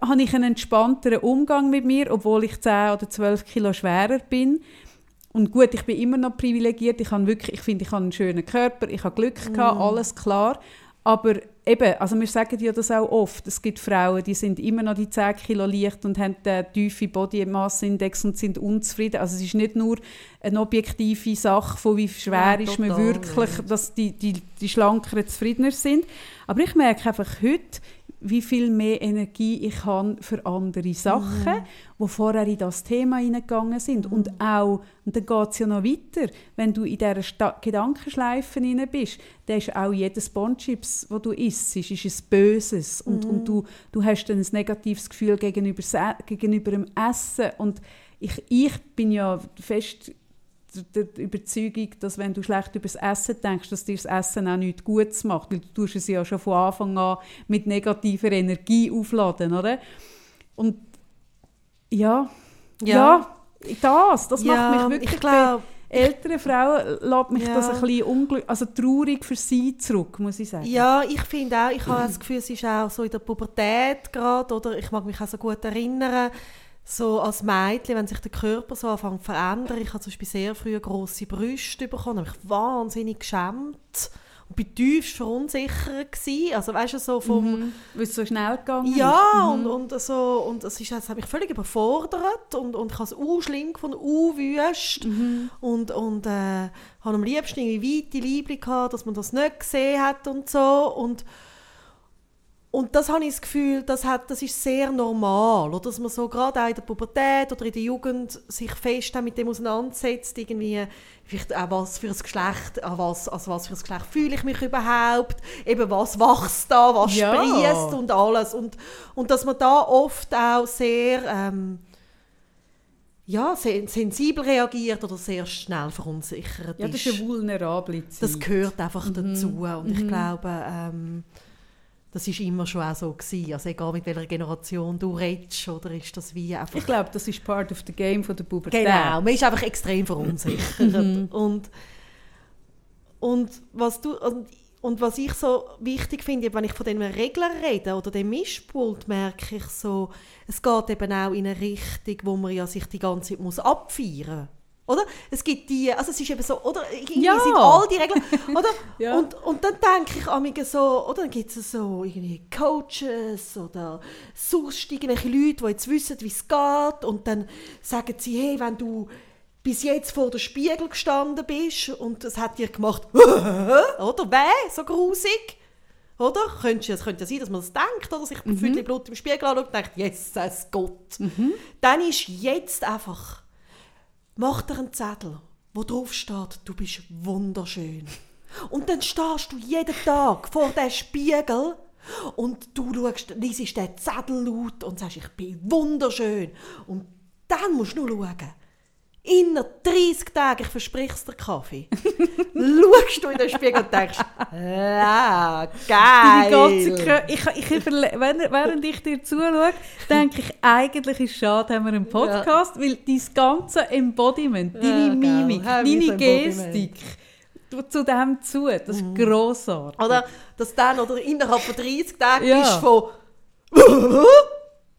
habe ich einen entspannteren Umgang mit mir, obwohl ich 10 oder 12 Kilo schwerer bin. Und gut, ich bin immer noch privilegiert. Ich, habe wirklich, ich finde, ich habe einen schönen Körper, ich habe Glück gehabt, mm. alles klar. Aber eben, also wir sagen ja das auch oft, es gibt Frauen, die sind immer noch die 10 Kilo leicht und haben den tiefen Body Mass Index und sind unzufrieden. Also es ist nicht nur eine objektive Sache von wie schwer ja, ist man wirklich, dass die, die, die Schlankeren zufriedener sind. Aber ich merke einfach heute, wie viel mehr Energie ich habe für andere Sachen, mhm. die vorher in das Thema hineingegangen sind. Mhm. Und auch, und dann geht es ja noch weiter, wenn du in dieser Sta Gedankenschleife hinein bist, dann ist auch jedes Bonchips, das du isst, ist, ist ein Böses. Und, mhm. und du, du hast dann ein negatives Gefühl gegenüber, gegenüber dem Essen. Und ich, ich bin ja fest die Überzeugung, dass wenn du schlecht über das Essen denkst, dass dir das Essen auch nichts Gutes macht, weil du tust es ja schon von Anfang an mit negativer Energie aufladen, oder? Und ja, ja, ja das, das ja, macht mich wirklich... Ich glaub, ältere Frauen lässt mich ja. das ein bisschen unglücklich, also traurig für sie zurück, muss ich sagen. Ja, ich finde auch, ich habe das Gefühl, es ist auch so in der Pubertät gerade, oder ich mag mich auch so gut erinnern, so als Mädchen, wenn sich der Körper so anfängt zu verändern, ich habe zum Beispiel sehr früh grosse Brüste bekommen, habe mich wahnsinnig geschämt und bin tief verunsichert gewesen. also weißt du, so vom... Mhm, weil es so schnell gegangen Ja, mhm. und, und, so, und das, ist, das hat mich völlig überfordert und, und ich habe es auch schlimm gefunden, auch wüst mhm. und, und äh, habe am liebsten irgendwie weite Liebling gehabt, dass man das nicht gesehen hat und so und und das habe ich das Gefühl, das, hat, das ist sehr normal, oder? dass man so gerade auch in der Pubertät oder in der Jugend sich fest mit dem auseinandersetzt, irgendwie vielleicht auch was für ein Geschlecht, an was, also was für ein Geschlecht fühle ich mich überhaupt, eben was wächst da, was ja. sprießt und alles. Und, und dass man da oft auch sehr... Ähm, ja, sensibel reagiert oder sehr schnell verunsichert ja, das ist eine vulnerable Zeit. Das gehört einfach mhm. dazu. Und mhm. ich glaube, ähm, das ist immer schon auch so gewesen. Also egal mit welcher Generation du redest, oder ist das wie einfach... Ich glaube, das ist part of the game von der Pubertät. Genau, man ist einfach extrem verunsichert. und, und, was du, und, und was ich so wichtig finde, wenn ich von den Regeln rede oder dem Mischpult, merke ich so, es geht eben auch in eine Richtung, wo man ja sich die ganze Zeit muss abfeiern muss. Oder? Es gibt die, also es ist eben so, oder? Irgendwie Ja. sind all die Regeln, oder? Ja. Und, und dann denke ich amige so, oder dann gibt es so irgendwie Coaches oder sonst irgendwelche Leute, die jetzt wissen, wie es geht und dann sagen sie, hey, wenn du bis jetzt vor dem Spiegel gestanden bist und es hat dir gemacht, oder? Weh, so grusig. Oder? Könnte, es könnte ja sein, dass man das denkt, oder sich ein Viertel Blut im Spiegel anschaut und denkt, Jesus Gott. Dann ist jetzt einfach, mach dir einen Zettel, wo drauf steht, du bist wunderschön. Und dann stehst du jeden Tag vor dem Spiegel und du schaust, liest den Zettel laut und sagst, ich bin wunderschön. Und dann musst du nur schauen. Inner 30 Tagen, ich verspreche es dir, Kaffee, schaust du in den Spiegel und denkst, ah, ganze geil. Ich, ich überle- während ich dir zuschaue, denke ich, eigentlich ist es schade, haben wir einen Podcast, weil dein ganze Embodiment, deine Ja, Mimik, deine. Gestik, du- zu dem zu, das ist grossartig. Oder, dass dann oder innerhalb von 30 Tagen Ja. bist von,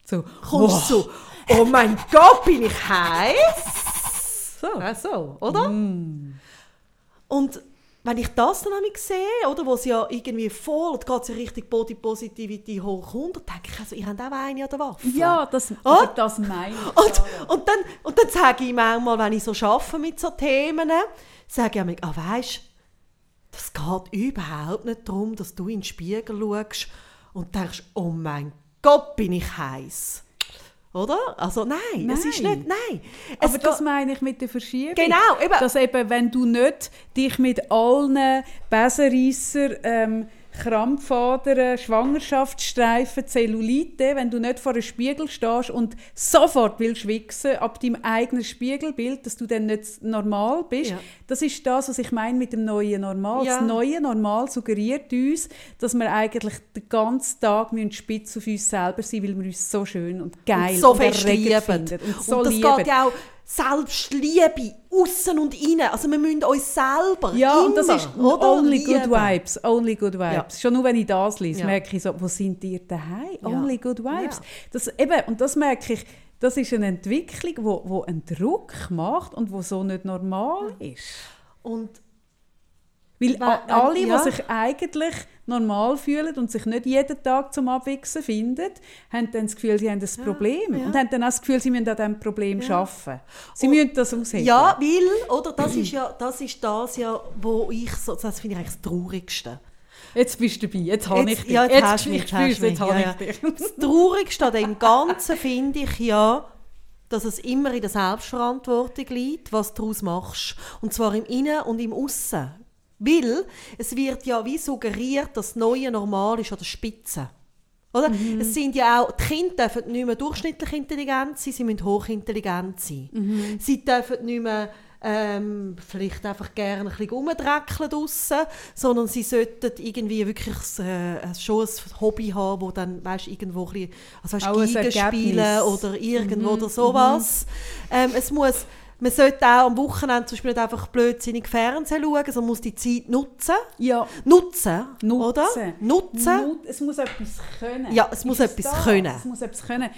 So, kommst du so, oh mein Gott, bin ich heiß? So. Ja, so, oder? Und wenn ich das dann nämlich sehe, oder, wo es ja irgendwie voll, geht es ja richtig Body Positivity hoch runter, denke ich, also, ihr habt auch eine an der Waffe. Ja, das, Oh. aber das meine ich. Und, und, dann, und dann sage ich manchmal, wenn ich so arbeite mit so Themen, sage ich mir, ah, weisst das geht überhaupt nicht darum, dass du in den Spiegel schaust und denkst, oh mein Gott, bin ich heiß. Oder? Also nein, es ist Nein. nicht, nein. Es Aber das meine ich mit der Verschiebung. Genau, eben. Dass eben, wenn du nicht dich mit allen Besenreisser, ähm, Krampfadern, Schwangerschaftsstreifen, Zellulite, wenn du nicht vor einem Spiegel stehst und sofort willst wichsen ab deinem eigenen Spiegelbild, dass du dann nicht normal bist. Ja. Das ist das, was ich meine mit dem neuen Normal. Ja. Das neue Normal suggeriert uns, dass wir eigentlich den ganzen Tag müssen spitz auf uns selber sein weil wir uns so schön und geil und so und lieben. finden und so und das lieben. geht ja auch Selbstliebe, außen und innen. Also wir müssen uns selber Ja, immer, und das ist oder, only good lieben. vibes, only good vibes. Ja. Schon nur wenn ich das lese, Ja. merke ich so, wo sind ihr daheim? Ja. Only good vibes. Das, eben, und das merke ich, das ist eine Entwicklung, wo, wo einen Druck macht und wo so nicht normal ist. Und Weil weil- alle, ja. die sich eigentlich normal fühlen und sich nicht jeden Tag zum Abwichsen finden, haben dann das Gefühl, sie haben ein Problem. ja. Und haben dann auch das Gefühl, sie müssen an diesem Problem Ja. arbeiten. Sie Und- müssen das aushebeln. Ja, weil, oder, das ist ja das, ist das ja, wo ich so, das finde ich eigentlich das Traurigste. Jetzt bist du dabei, jetzt habe Jetzt- ich dich. ja, jetzt hast du mich, ich jetzt hast spür's, jetzt habe ja, ich dich. Das Traurigste an dem Ganzen finde ich ja, dass es immer in der Selbstverantwortung liegt, was du daraus machst. Und zwar im Innen und im Aussen. Weil es wird ja wie suggeriert, dass das neue Normal ist an der Spitze. Oder? Mhm. Es sind ja auch, die Kinder dürfen nicht mehr durchschnittlich intelligent sein, sie müssen hochintelligent sein. Mhm. Sie dürfen nicht mehr ähm, vielleicht einfach gerne ein bisschen rumdreckeln draussen, sondern sie sollten irgendwie wirklich äh, schon ein Hobby haben, wo dann, weißt, irgendwo ein bisschen, also weißt, Geige spielen oder irgendwo oder sowas. Ähm, es muss, man sollte auch am Wochenende zum Beispiel nicht einfach blödsinnig Fernsehen schauen, sondern muss die Zeit nutzen. Ja, Nutzen, nutzen. oder? Nutzen. Nut- es muss etwas können. Ja, es muss Ist etwas das? können. Es muss etwas können.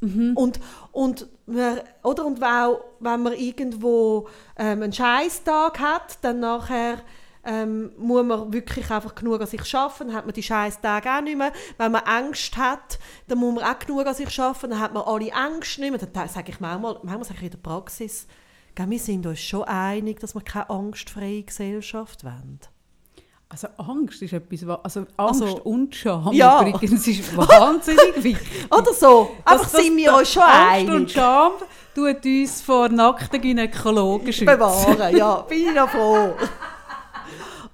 Und, und, man, oder? und auch, wenn man irgendwo ähm, einen Scheißtag hat, dann nachher ähm, muss man wirklich einfach genug an sich arbeiten, dann hat man die Scheißtage auch nicht mehr. Wenn man Angst hat, dann muss man auch genug an sich arbeiten, dann hat man alle Angst nicht mehr. Dann sage ich manchmal, manchmal sage ich in der Praxis, gell, wir sind uns schon einig, dass wir keine angstfreie Gesellschaft wollen. Also Angst ist etwas, wa- also Angst Also- und Scham Ja. übrigens ist wahnsinnig wichtig. Oder so, einfach sind wir uns schon Angst und einig. Scham tut uns vor nackten Gynäkologen schützen. bewahren. Ja, bin ich ja froh.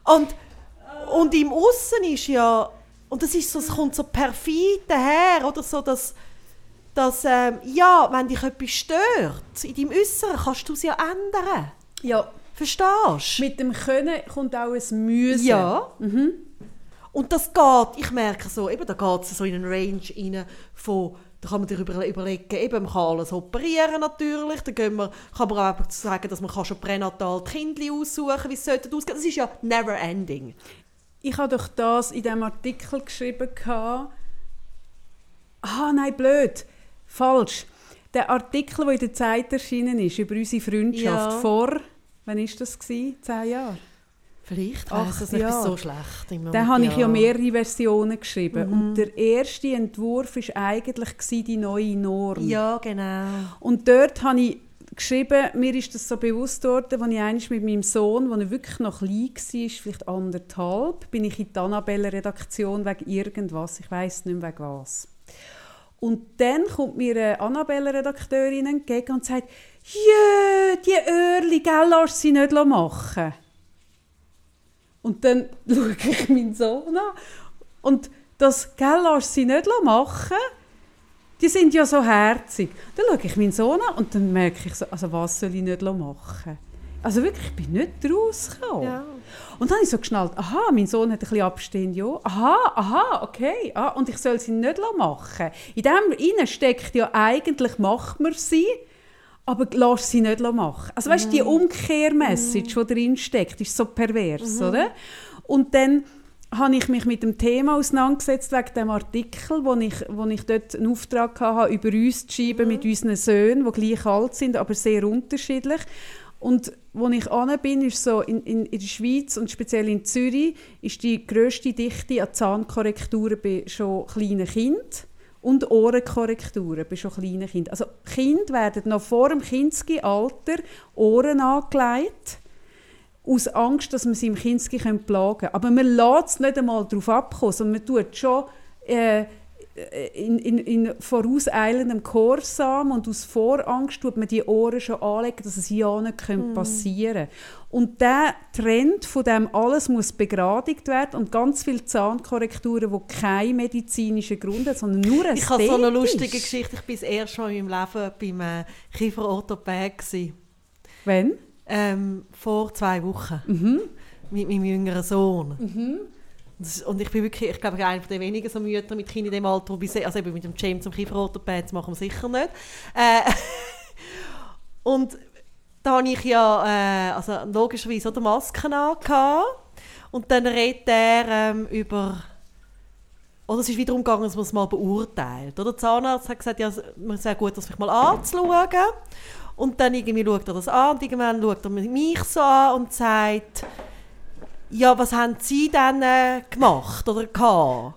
Und, und im Aussen ist ja, und das ist so, es kommt so perfid daher, oder so, dass, dass ähm, ja, wenn dich etwas stört, in deinem Äußeren kannst du es ja ändern. Ja, Verstehst du? mit dem Können kommt auch ein Müssen. Ja. Und das geht, ich merke so, eben, da geht es so in einen Range rein von, da kann man sich über, überlegen, eben, man kann alles operieren natürlich, da gehen wir, kann man auch sagen, dass man kann schon pränatal die Kinder aussuchen wie es sollte ausgehen. Das ist ja never ending. Ich habe doch das in diesem Artikel geschrieben. gehabt. Ah, nein, blöd. Falsch. Der Artikel, der in der Zeit erschienen ist, über unsere Freundschaft Ja. vor, wann war das? Gewesen? Zehn Jahre? Vielleicht Ach, weiss das nicht, ja. so schlecht. Im Moment, habe ich ja mehrere Versionen geschrieben. Mhm. Und der erste Entwurf war eigentlich die neue Norm. Ja, genau. Und dort habe ich geschrieben, mir ist das so bewusst worden, als ich einmal mit meinem Sohn, als er wirklich noch klein war, vielleicht anderthalb, bin ich in die Annabelle-Redaktion wegen irgendwas, ich weiß nicht mehr wegen was. Und dann kommt mir eine Annabelle-Redakteurin entgegen und sagt, «Jö, die Öhrli, gell, lass sie nicht machen.» Und dann schaue ich meinen Sohn an und das «Gell, lass sie nicht machen», die sind ja so herzig. Dann schaue ich meinen Sohn an und dann merke ich so, also was soll ich nicht machen? Also wirklich, ich bin nicht rausgekommen. Ja. Und dann habe ich so geschnallt, aha, mein Sohn hat ein bisschen abstehend, ja. Aha, aha, okay. Ah, und ich soll sie nicht machen. In dem innen steckt ja eigentlich, macht man sie, aber lass sie nicht machen. Also weißt du, die Umkehrmessage, die drin steckt, ist so pervers, oder? Und dann habe ich mich mit dem Thema auseinandergesetzt wegen dem Artikel, wo ich, wo ich dort einen Auftrag hatte, über uns zu schreiben mit unseren Söhnen, die gleich alt sind, aber sehr unterschiedlich. Und wo ich ane bin, ist so in, in, in der Schweiz und speziell in Zürich ist die grösste Dichte an Zahnkorrekturen bei schon kleinen Kindern und Ohrenkorrekturen bei schon kleinen Kindern. Also Kinder werden noch vor dem Kindesalter Ohren angelegt aus Angst, dass man sie im Kinski plagen könnte. Aber man lässt es nicht einmal darauf abkommen, sondern man tut schon äh, in, in, in vorauseilendem Gehorsam und aus Vorangst tut man die Ohren schon anlegen, dass es ja nicht passieren könnte. Und der Trend von dem alles muss begradigt werden und ganz viele Zahnkorrekturen, die keinen medizinischen Grund haben, sondern nur Ich habe so eine lustige Geschichte. Ich war das erste Mal in meinem Leben beim äh, Kieferorthopäd. gewesen. Wenn? Ähm, vor zwei Wochen. Mit meinem jüngeren Sohn. Das- Und ich bin wirklich, ich glaube, einer der wenigen so Mütter mit Kindern in dem Alter, die also eben mit dem James zum Kieferorthopäd, das machen wir sicher nicht. Äh, und da habe ich ja, äh, also logischerweise die Masken angehabt. Und dann redet er ähm, über oder es ist wiederum gegangen, dass man es mal beurteilt. Oder der Zahnarzt hat gesagt, ja, es wäre gut, das mich mal anzuschauen. Und dann irgendwie schaut er das an und irgendwann schaut er mich so an und sagt, ja, was haben Sie denn äh, gemacht oder gehabt?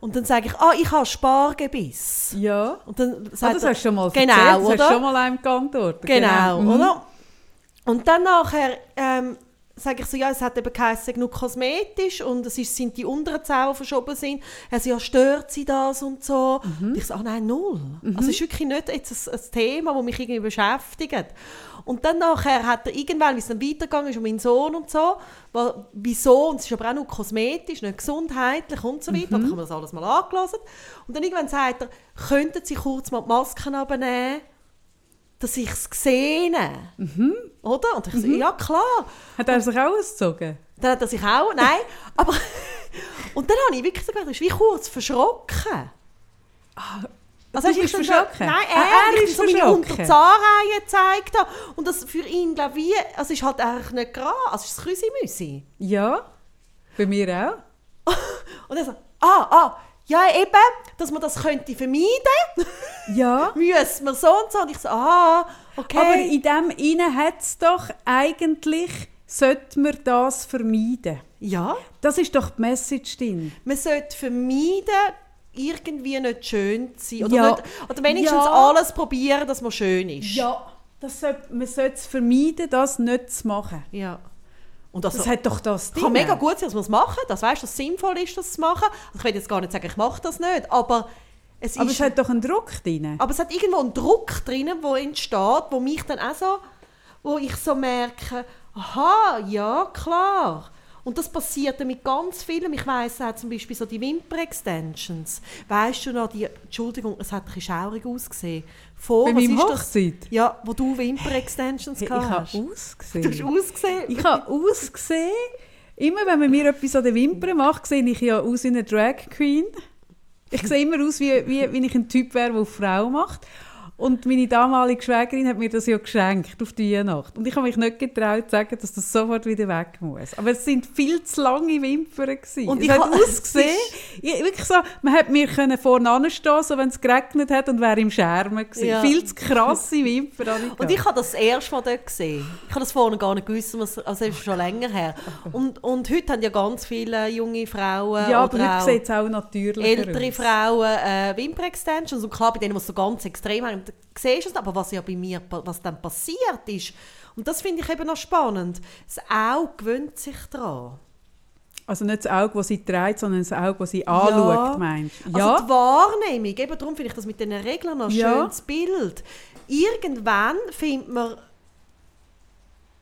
Und dann sage ich, ah, ich habe Spargebiss. Ja. Und dann Ah, sagt das er, hast du schon mal genau, erzählt, das oder? hast du schon mal einem geantwortet. Genau, Mhm. oder? Und dann nachher ähm, sage ich so, ja, es hat eben geheißen, genug kosmetisch und es ist, sind die unteren die verschoben sind. Er so, ja, stört sie das und so? Mhm. Und ich so, ah nein, null. Also es ist wirklich nicht jetzt ein, ein Thema, das mich irgendwie beschäftigt. Und dann nachher hat er irgendwann, wie es dann weitergegangen ist, um meinen Sohn und so, wa- wieso, und es ist aber auch nur kosmetisch, nicht gesundheitlich und so weiter, dann haben wir das alles mal angelassen. Und dann irgendwann sagt er, könnten Sie kurz mal die Masken abnehmen, dass ich es sehe. Oder? Und ich so, ja klar. Hat er sich auch ausgezogen? Dann hat er sich auch, nein, aber... und dann habe ich wirklich so gedacht, ist wie kurz verschrocken. Du ich bist schon verschrocken? Nein, er, er ist so meine. Unterzahnreihe gezeigt. Und das für ihn, glaube ich, also ist halt eigentlich nicht gerade, also ist das Küsimüsi. Ja. Bei mir auch. Und er so, ah, ah, ja eben, dass man das könnte vermeiden, Ja. müssen wir so und so. Und ich so, ah, okay. Aber in dem innen hat es doch eigentlich, sollte man das vermeiden. ja, Das ist doch die Message drin. man sollte vermeiden, irgendwie nicht schön zu sein. Oder, Ja. nicht, oder wenigstens Ja. alles probieren, dass man schön ist. Ja. Das sollte, man sollte es vermeiden, das nicht zu machen. ja. Und das, Das hat doch das kann drin. mega gut sein, dass man es machen. Das weißt, dass es sinnvoll ist, das zu machen. Also ich will jetzt gar nicht sagen, ich mache das nicht, aber es Aber ist, es hat doch einen Druck drin. aber es hat irgendwo einen Druck drin, wo entsteht, wo mich dann auch so, wo ich so merke, aha, ja klar. Und das passiert mit ganz vielen. Ich weiss auch zum Beispiel so die Wimper-Extensions. Weißt du noch, die, Entschuldigung, es hat ein bisschen schaurig ausgesehen. Vor, Bei meinem Hochzeit? Das? Ja, wo du Wimper-Extensions Hey, ich gehabt habe hast. Du ausgesehen. hast ausgesehen. Ich habe ausgesehen Immer wenn man mir etwas an den Wimpern macht, sehe ich ja aus wie eine Drag Queen. Ich sehe immer aus, wie, wie, wie ich ein Typ wäre, der Frau macht. Und meine damalige Schwägerin hat mir das ja geschenkt auf die Weihnacht. Und ich habe mich nicht getraut zu sagen, dass das sofort wieder weg muss. Aber es sind viel zu lange Wimpern gewesen. Und es ich hat ha- ausgesehen, ich, wirklich so, man hat mir können vorne anstehen, so wenn es geregnet hat und wäre im Schermen gewesen. Ja. Viel zu krasse Wimpern. habe Und ich habe das erste Mal dort gesehen. Ich habe das vorher gar nicht gewusst, was- also es ist schon länger her. Und, und heute haben ja ganz viele junge Frauen ja, aber heute sieht es auch natürlich ältere Frauen äh, Wimper-Extensions. Und klar, bei denen, die es so ganz extrem haben, siehst es. Aber was ja bei mir, was dann passiert ist, und das finde ich eben noch spannend, das Auge gewöhnt sich daran. Also nicht das Auge, das sie trägt, sondern das Auge, das sie anschaut, meinst du? Also die Wahrnehmung, eben darum finde ich das mit den Regeln noch ein Ja. schönes Bild. Irgendwann findet man,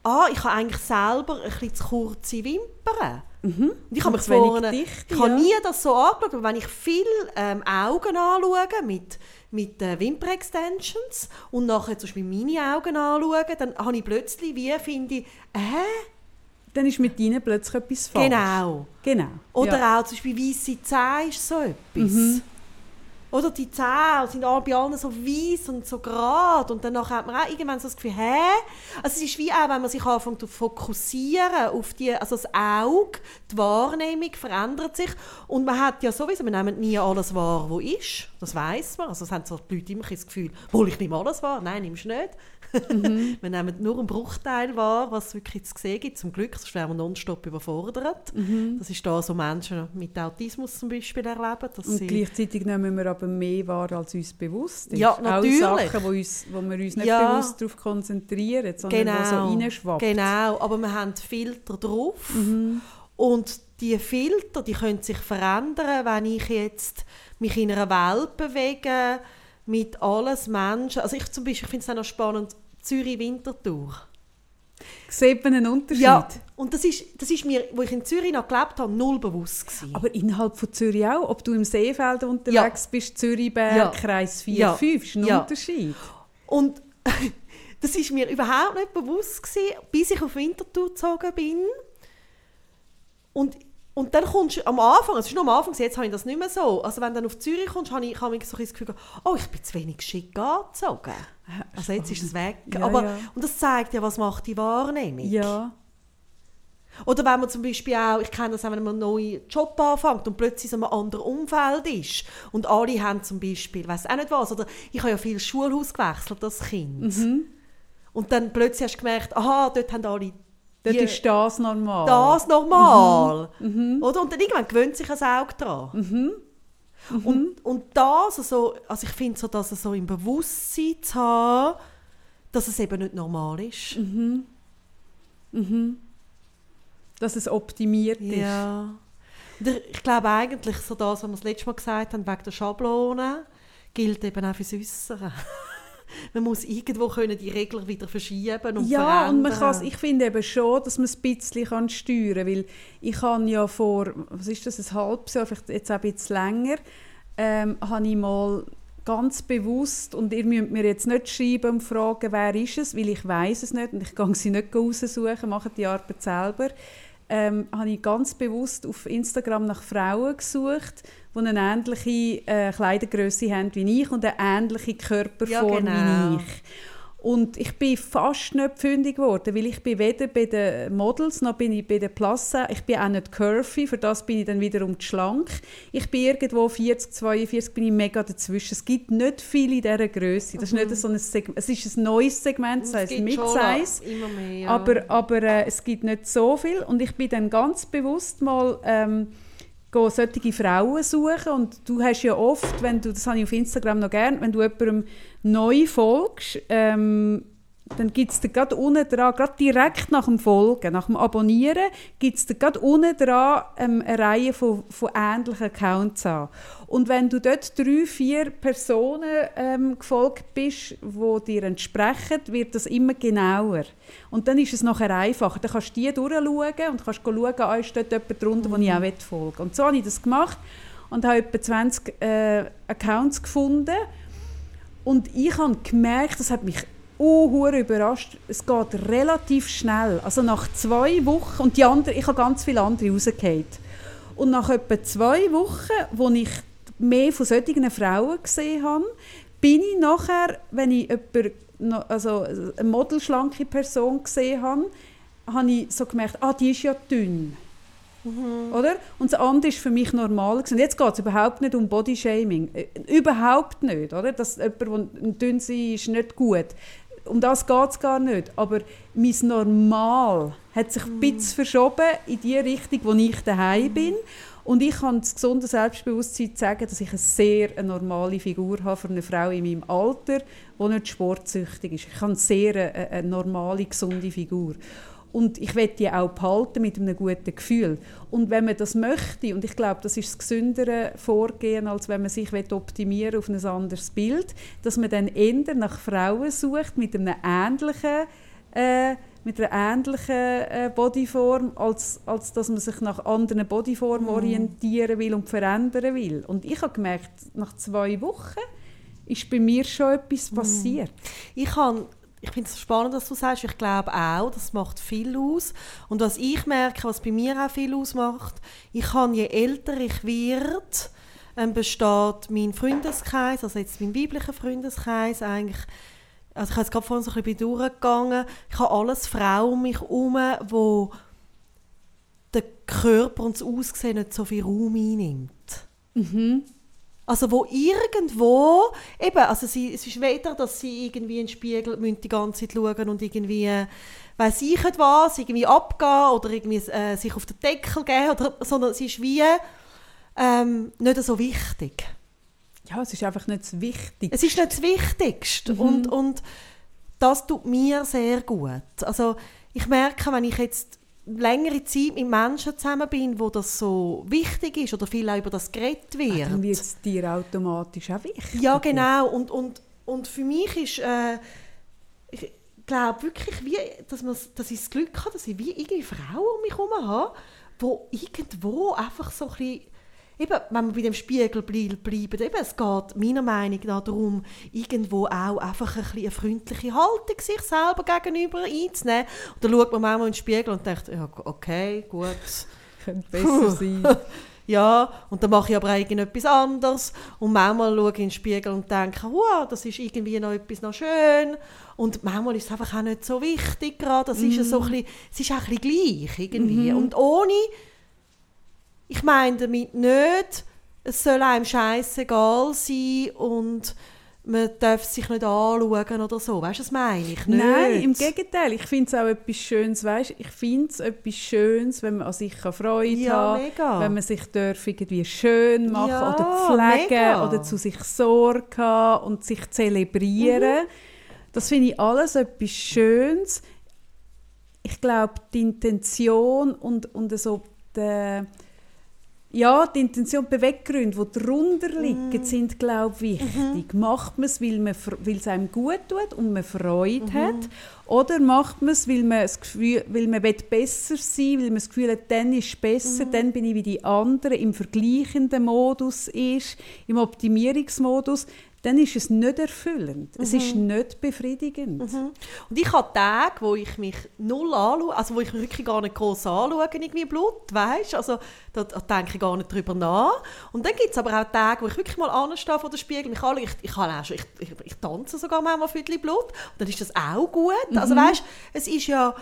ah, ich habe eigentlich selber ein bisschen zu kurze Wimpern. Und ich habe mich vorne, Dichte, ich habe ja. nie das so angeschaut, aber wenn ich viel ähm, Augen anschaue mit, mit äh, Wimper-Extensions und nachher zum Beispiel meine Augen anschaue, dann habe ich plötzlich, wie finde ich, hä? Dann ist mit ihnen plötzlich etwas falsch. Genau. Genau. Oder ja. auch zum Beispiel weisse Zähne ist so etwas. Oder die Zähne sind alle bei allen so weiß und so gerade. Und dann hat man auch irgendwann so das Gefühl, hä? Also es ist wie auch, wenn man sich anfängt zu fokussieren auf die, also das Auge, die Wahrnehmung verändert sich. Und man hat ja sowieso, wir nehmen nie alles wahr, was ist. Das weiß man. Also es haben so die Leute immer das Gefühl, wohl ich nehme alles wahr. Nein, nimmst du nicht. wir nehmen nur einen Bruchteil wahr, was wirklich zu sehen gibt. Zum Glück, sonst wären wir nonstop überfordert. Das ist da so Menschen mit Autismus zum Beispiel erleben. Dass Und gleichzeitig nehmen wir aber mehr wahr, als uns bewusst ist. Ja, natürlich. Auch Sachen, wo, uns, wo wir uns nicht Ja. bewusst darauf konzentrieren, sondern genau, so reinschwappt. Genau, aber wir haben Filter drauf. Mhm. Und die Filter, die können sich verändern, wenn ich jetzt mich in einer Welt bewege mit alles Menschen. Also ich zum Beispiel, ich finde es auch noch spannend, Zürich-Winterthur. Sieht man einen Unterschied? Ja, und das ist, das ist mir, wo ich in Zürich noch gelebt habe, null bewusst gewesen. Aber innerhalb von Zürich auch? Ob du im Seefeld unterwegs bist, Zürichberg, Ja. Kreis 4, Ja. 5, ist ein Ja. Unterschied. Und das ist mir überhaupt nicht bewusst gewesen, bis ich auf Winterthur gezogen bin. Und, und dann kommst du am Anfang, es ist nur am Anfang, jetzt habe ich das nicht mehr so. Also wenn du dann auf Zürich kommst, habe ich, habe ich so das Gefühl, oh, ich bin zu wenig schick angezogen. Also jetzt ist es weg. Ja, Aber, ja. Und das zeigt ja, was macht die Wahrnehmung. Ja. Oder wenn man zum Beispiel auch, ich kenne das auch, wenn man einen neuen Job anfängt und plötzlich in einem anderen Umfeld ist und alle haben zum Beispiel, weiß auch nicht was, oder ich habe ja viel Schulhaus gewechselt als Kind. Mhm. Und dann plötzlich hast du gemerkt, aha, dort haben alle Dort die- ist das normal. das normal. Mhm. Oder? Und dann irgendwann gewöhnt sich ein Auge daran. Mhm. Und, und das, also, also ich finde so, dass es so im Bewusstsein zu haben, dass es eben nicht normal ist. Mhm. Dass es optimiert ist. Ja. Und ich, ich glaube eigentlich, so das, was wir das letzte Mal gesagt haben, wegen der Schablone, gilt eben auch fürs Äußere. Man muss irgendwo können die Regler wieder verschieben und Ja, und man verändern. kann's, ich finde eben schon, dass man es ein bisschen kann steuern kann, weil ich habe ja vor, was ist das, ein halbes Jahr, vielleicht jetzt auch ein bisschen länger, ähm, habe ich mal ganz bewusst, und ihr müsst mir jetzt nicht schreiben und fragen, wer ist es, weil ich weiß es nicht und ich kann sie nicht raussuchen, mache die Arbeit selber, ähm, habe ich ganz bewusst auf Instagram nach Frauen gesucht, die eine ähnliche äh, Kleidergröße haben wie ich und eine ähnliche Körperform Ja, genau. wie ich. Und ich bin fast nicht fündig geworden, weil ich bin weder bei den Models noch bin ich bei den Plus, ich bin auch nicht curvy, für das bin ich dann wiederum zu schlank. Ich bin irgendwo 40, 42, bin ich mega dazwischen. Es gibt nicht viele in dieser Größe. Das ist nicht so ein Segment, es ist ein neues Segment, das Mhm. Schon Mid-Size. Ja. Aber, aber äh, es gibt nicht so viel und ich bin dann ganz bewusst mal ähm, go solche Frauen suchen. Und du hast ja oft, wenn du, das habe ich auf Instagram noch gern, wenn du jemandem neu folgst, ähm, dann gibt es da gerade unten dran, gerade direkt nach dem Folgen, nach dem Abonnieren, gibt es da gerade unten dran ähm, eine Reihe von, von ähnlichen Accounts an. Und wenn du dort drei, vier Personen ähm, gefolgt bist, die dir entsprechen, wird das immer genauer. Und dann ist es nachher einfacher. Dann kannst du die durchschauen und kannst schauen, ah, ist dort jemand drunter, den ich auch folgen will. Und so habe ich das gemacht und habe etwa 20 äh, Accounts gefunden. Und ich habe gemerkt, das hat mich uh, überrascht. Es geht relativ schnell. Also nach zwei Wochen, und die anderen, ich habe ganz viele andere rausgehört. Und nach etwa zwei Wochen, wo ich mehr von solchen Frauen gesehen habe, bin ich nachher, wenn ich jemanden, also eine modelschlanke Person gesehen habe, habe ich so gemerkt, ah, die ist ja dünn. Mhm. Oder? Und das andere ist für mich normal. Und jetzt geht es überhaupt nicht um Bodyshaming. Äh, überhaupt nicht. Oder? Dass jemand, der dünn ist, ist nicht gut. Um das geht es gar nicht. Aber mein Normal hat sich ein bisschen verschoben in die Richtung, wo ich daheim mhm. bin. Und ich kann das gesunde Selbstbewusstsein sagen, dass ich eine sehr normale Figur habe für eine Frau in meinem Alter, die nicht sportsüchtig ist. Ich habe eine sehr eine, eine normale, gesunde Figur. Und ich will die auch behalten mit einem guten Gefühl. Und wenn man das möchte, und ich glaube, das ist das gesündere Vorgehen, als wenn man sich optimieren auf ein anderes Bild, dass man dann eher nach Frauen sucht mit einem ähnlichen äh, mit einer ähnlichen äh, Bodyform, als, als dass man sich nach anderen Bodyformen mm. orientieren will und verändern will. Und ich habe gemerkt, nach zwei Wochen ist bei mir schon etwas mhm. passiert. Mm. Ich habe ich finde es spannend, dass du sagst. Ich glaube auch, das macht viel aus. Und was ich merke, was bei mir auch viel ausmacht, ich kann, je älter ich werde, ähm, besteht mein Freundeskreis, also jetzt mein weiblicher Freundeskreis, eigentlich, also ich habe jetzt gerade vorhin so ein bisschen durchgegangen, ich habe alles Frauen um mich herum, wo der Körper und das Aussehen nicht so viel Raum einnimmt. Mhm. Also wo irgendwo, eben, also sie, es ist weder, dass sie irgendwie in den Spiegel die ganze Zeit schauen und irgendwie, weiß ich was, irgendwie abgehen oder irgendwie äh, sich auf den Deckel geben, oder, sondern sie ist wie ähm, nicht so wichtig. Ja, es ist einfach nicht das Wichtigste. Es ist nicht das Wichtigste mhm. und, und das tut mir sehr gut. Also ich merke, wenn ich jetzt längere Zeit mit Menschen zusammen bin, wo das so wichtig ist oder viel über das geredet wird. dann wird es dir automatisch auch wichtig. Ja, genau. Und, und, und für mich ist, äh, ich glaube wirklich, wie, dass, man, dass ich das Glück habe, dass ich wie irgendwie Frauen um mich herum habe, die irgendwo einfach so ein bisschen eben, wenn wir bei dem Spiegel bleiben, eben, es geht meiner Meinung nach darum, irgendwo auch einfach ein eine freundliche Haltung sich selber gegenüber einzunehmen. Und dann schaut man manchmal in den Spiegel und denkt, ja, okay, gut. Könnte besser sein. ja, und dann mache ich aber irgendetwas anderes. Und manchmal schaue ich in den Spiegel und denke, wow, das ist irgendwie noch etwas noch schön. Und manchmal ist es einfach auch nicht so wichtig gerade. Das mm. ist so ein bisschen, es ist auch ein bisschen gleich irgendwie. Mm Und ohne ich meine damit nicht, es soll einem scheißegal sein und man darf sich nicht anschauen oder so. Weißt du, das meine ich nicht. Nein, im Gegenteil. Ich finde es auch etwas Schönes. Weißt? Ich finde es etwas Schönes, wenn man an sich Freude ja, haben mega. wenn man sich darf irgendwie schön machen ja, oder pflegen mega. oder zu sich Sorge haben und sich zelebrieren. Mhm. Das finde ich alles etwas Schönes. Ich glaube, die Intention und, und so der ja, die Intention, die Beweggründe, die darunter liegen, mm. sind, glaube ich, wichtig. Mhm. Macht man es, weil, weil es einem gut tut und man Freude mhm. hat? Oder macht man es, weil man, das Gefühl, weil man besser sein will, weil man das Gefühl hat, dann ist es besser, mhm. dann bin ich wie die anderen, im vergleichenden Modus ist, im Optimierungsmodus dann ist es nicht erfüllend. Mhm. Es ist mhm. nicht befriedigend. Mhm. Und ich habe Tage, wo ich mich null anschaue, also wo ich mich wirklich gar nicht groß anschaue, irgendwie Blut, weißt? Also da, denke ich gar nicht drüber nach. Und dann gibt es aber auch Tage, wo ich wirklich mal anstehe vor dem Spiegel, mich anschaue, ich, ich, auch schon, ich, ich, ich tanze sogar manchmal für Blut, und dann ist das auch gut. Also, mhm. Also weißt, es ist ja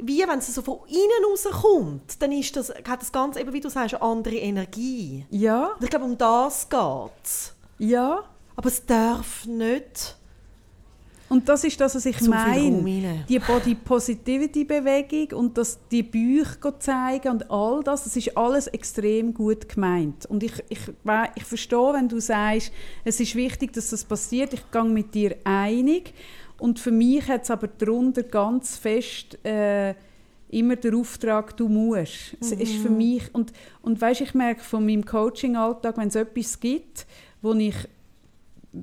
wie wenn es so von innen rauskommt, dann ist das, hat das Ganze, eben wie du sagst, eine andere Energie. Ja. Und ich glaube, um das geht es. Ja. Aber es darf nicht. Und das ist das, was ich meine. Die Body Positivity Bewegung und das, die Bücher zeigen und all das, das ist alles extrem gut gemeint. Und ich, ich, ich verstehe, wenn du sagst, es ist wichtig, dass das passiert. Ich gehe mit dir einig. Und für mich hat es aber darunter ganz fest äh, immer der Auftrag, du musst. Es ist für mhm. mich, und, und weißt, ich merke von meinem Coaching-Alltag, wenn es etwas gibt, wo ich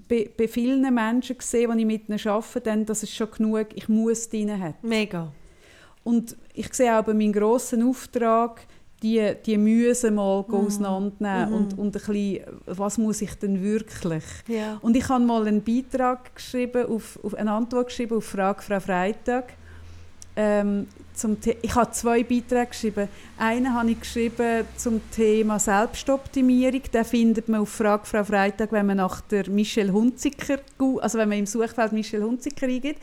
bei, bei vielen Menschen sehe, die ich mit ihnen arbeite, dann, dass es schon genug ich muss drin hat. Mega. Und ich sehe auch bei meinem grossen Auftrag, die, die Mühen mal Mhm. auseinandernehmen Mhm. und, und ein bisschen, was muss ich denn wirklich? Ja. Und ich habe mal einen Beitrag geschrieben, auf, auf eine Antwort geschrieben auf Frage Frau Freitag. Ähm, zum The ich habe zwei Beiträge geschrieben. Einen habe ich geschrieben zum Thema Selbstoptimierung. Den findet man auf Frage Frau Freitag, wenn man nach der Michelle Hunziker, also wenn man im Suchfeld Michelle Hunziker eingibt.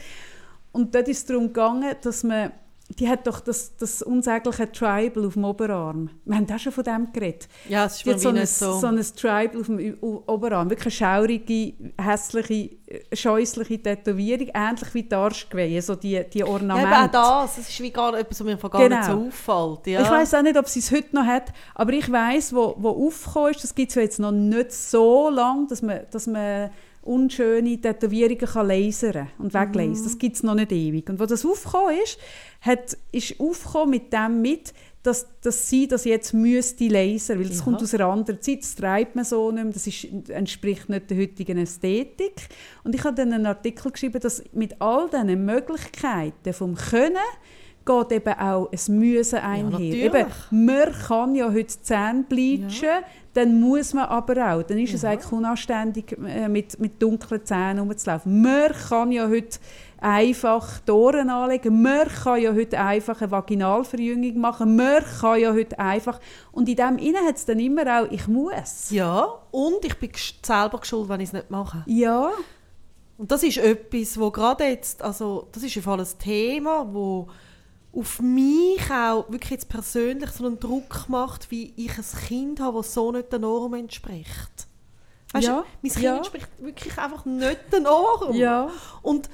Und dort ist es darum gegangen, dass man, die hat doch das, das unsägliche Tribal auf dem Oberarm. Wir haben auch schon von dem geredet. ja, es ist Die hat so ein, so. so ein Tribal auf dem Oberarm. Wirklich eine schaurige, hässliche, äh, scheußliche Tätowierung. Ähnlich wie die Arschgeweih, so die, die ja, Ornamente. eben auch das. Es ist wie gar etwas, was mir von gar Genau. nicht so auffällt. Ja. Ich weiß auch nicht, ob sie es heute noch hat, aber ich weiß, wo, wo aufgekommen ist, das gibt es ja jetzt noch nicht so lange, dass man, dass man unschöne Tätowierungen kann lasern und weglasern. Das gibt es noch nicht ewig. Und wo das aufgekommen ist, hat, ist aufgekommen mit dem mit, dass, dass sie das jetzt müsste lasern, weil das Ja. kommt aus einer anderen Zeit, das treibt man so nicht mehr, das ist, entspricht nicht der heutigen Ästhetik. Und ich habe dann einen Artikel geschrieben, dass mit all diesen Möglichkeiten vom Können geht eben auch ein Müssen einher. natürlich. eben, man kann ja heute die Zähne bleachen, dann muss man aber auch. Dann ist es Ja. eigentlich unanständig, äh, mit, mit dunklen Zähnen rumzulaufen. Man kann ja heute einfach die Ohren anlegen, man kann ja heute einfach eine Vaginalverjüngung machen, man kann ja heute einfach... Und in dem Innen hat es dann immer auch «ich muss». ja, und ich bin selber geschuld, wenn ich es nicht mache. Ja, Und das ist etwas, wo gerade jetzt, also das ist einfach ein Thema, wo auf mich auch wirklich jetzt persönlich so einen Druck macht, wie ich ein Kind habe, das so nicht der Norm entspricht. Weißt Ja, du, mein Kind ja. entspricht wirklich einfach nicht der Norm. ja. Und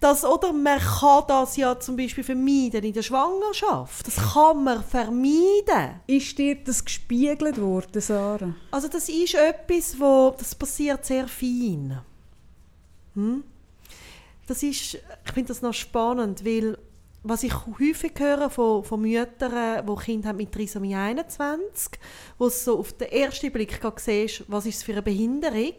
das, oder man kann das ja zum Beispiel vermeiden in der Schwangerschaft. Das kann man vermeiden. Ist dir das gespiegelt worden, Sarah? Also das ist etwas, wo das passiert sehr fein. Hm? Das ist, ich finde das noch spannend, weil was ich häufig höre von, von Müttern, die Kinder haben mit Trisomie 21, wo es so auf den ersten Blick siehst, was ist es für eine Behinderung,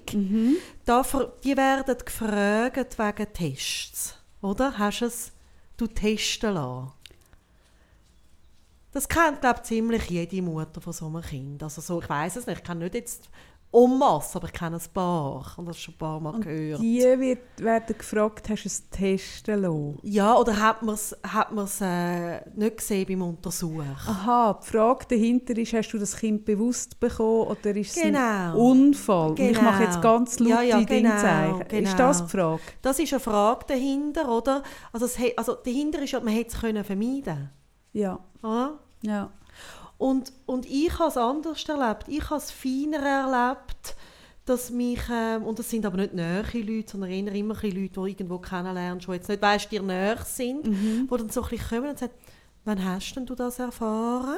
da, ver- die werden gefragt wegen Tests. Oder? Hast du es du testen lassen? Das kennt, glaube ich, ziemlich jede Mutter von so einem Kind. Also so, ich weiß es nicht, ich kenne nicht jetzt en masse, aber ich kenne ein paar. Und das schon ein paar Mal gehört. Die wird, werden gefragt, hast du es testen lassen? Ja, oder hat man es hat man's, äh, nicht gesehen beim Untersuch? Aha, die Frage dahinter ist, hast du das Kind bewusst bekommen oder ist es ein Genau. Unfall? Und ich Genau. mache jetzt ganz laute Ja, ja, genau, Dingzeichen. genau. Ist das die Frage? Das ist eine Frage dahinter, oder? Also, es, also dahinter ist ja, man hätte es können vermeiden Ja, oder? ja. Und, und ich habe es anders erlebt. Ich habe es feiner erlebt, dass mich, ähm, und das sind aber nicht nähe Leute, sondern eher immer Leute, die irgendwo kennenlernst, die jetzt nicht weißt, dir näher sind, Mhm. die dann so ein bisschen kommen und sagen, wann hast denn du das erfahren?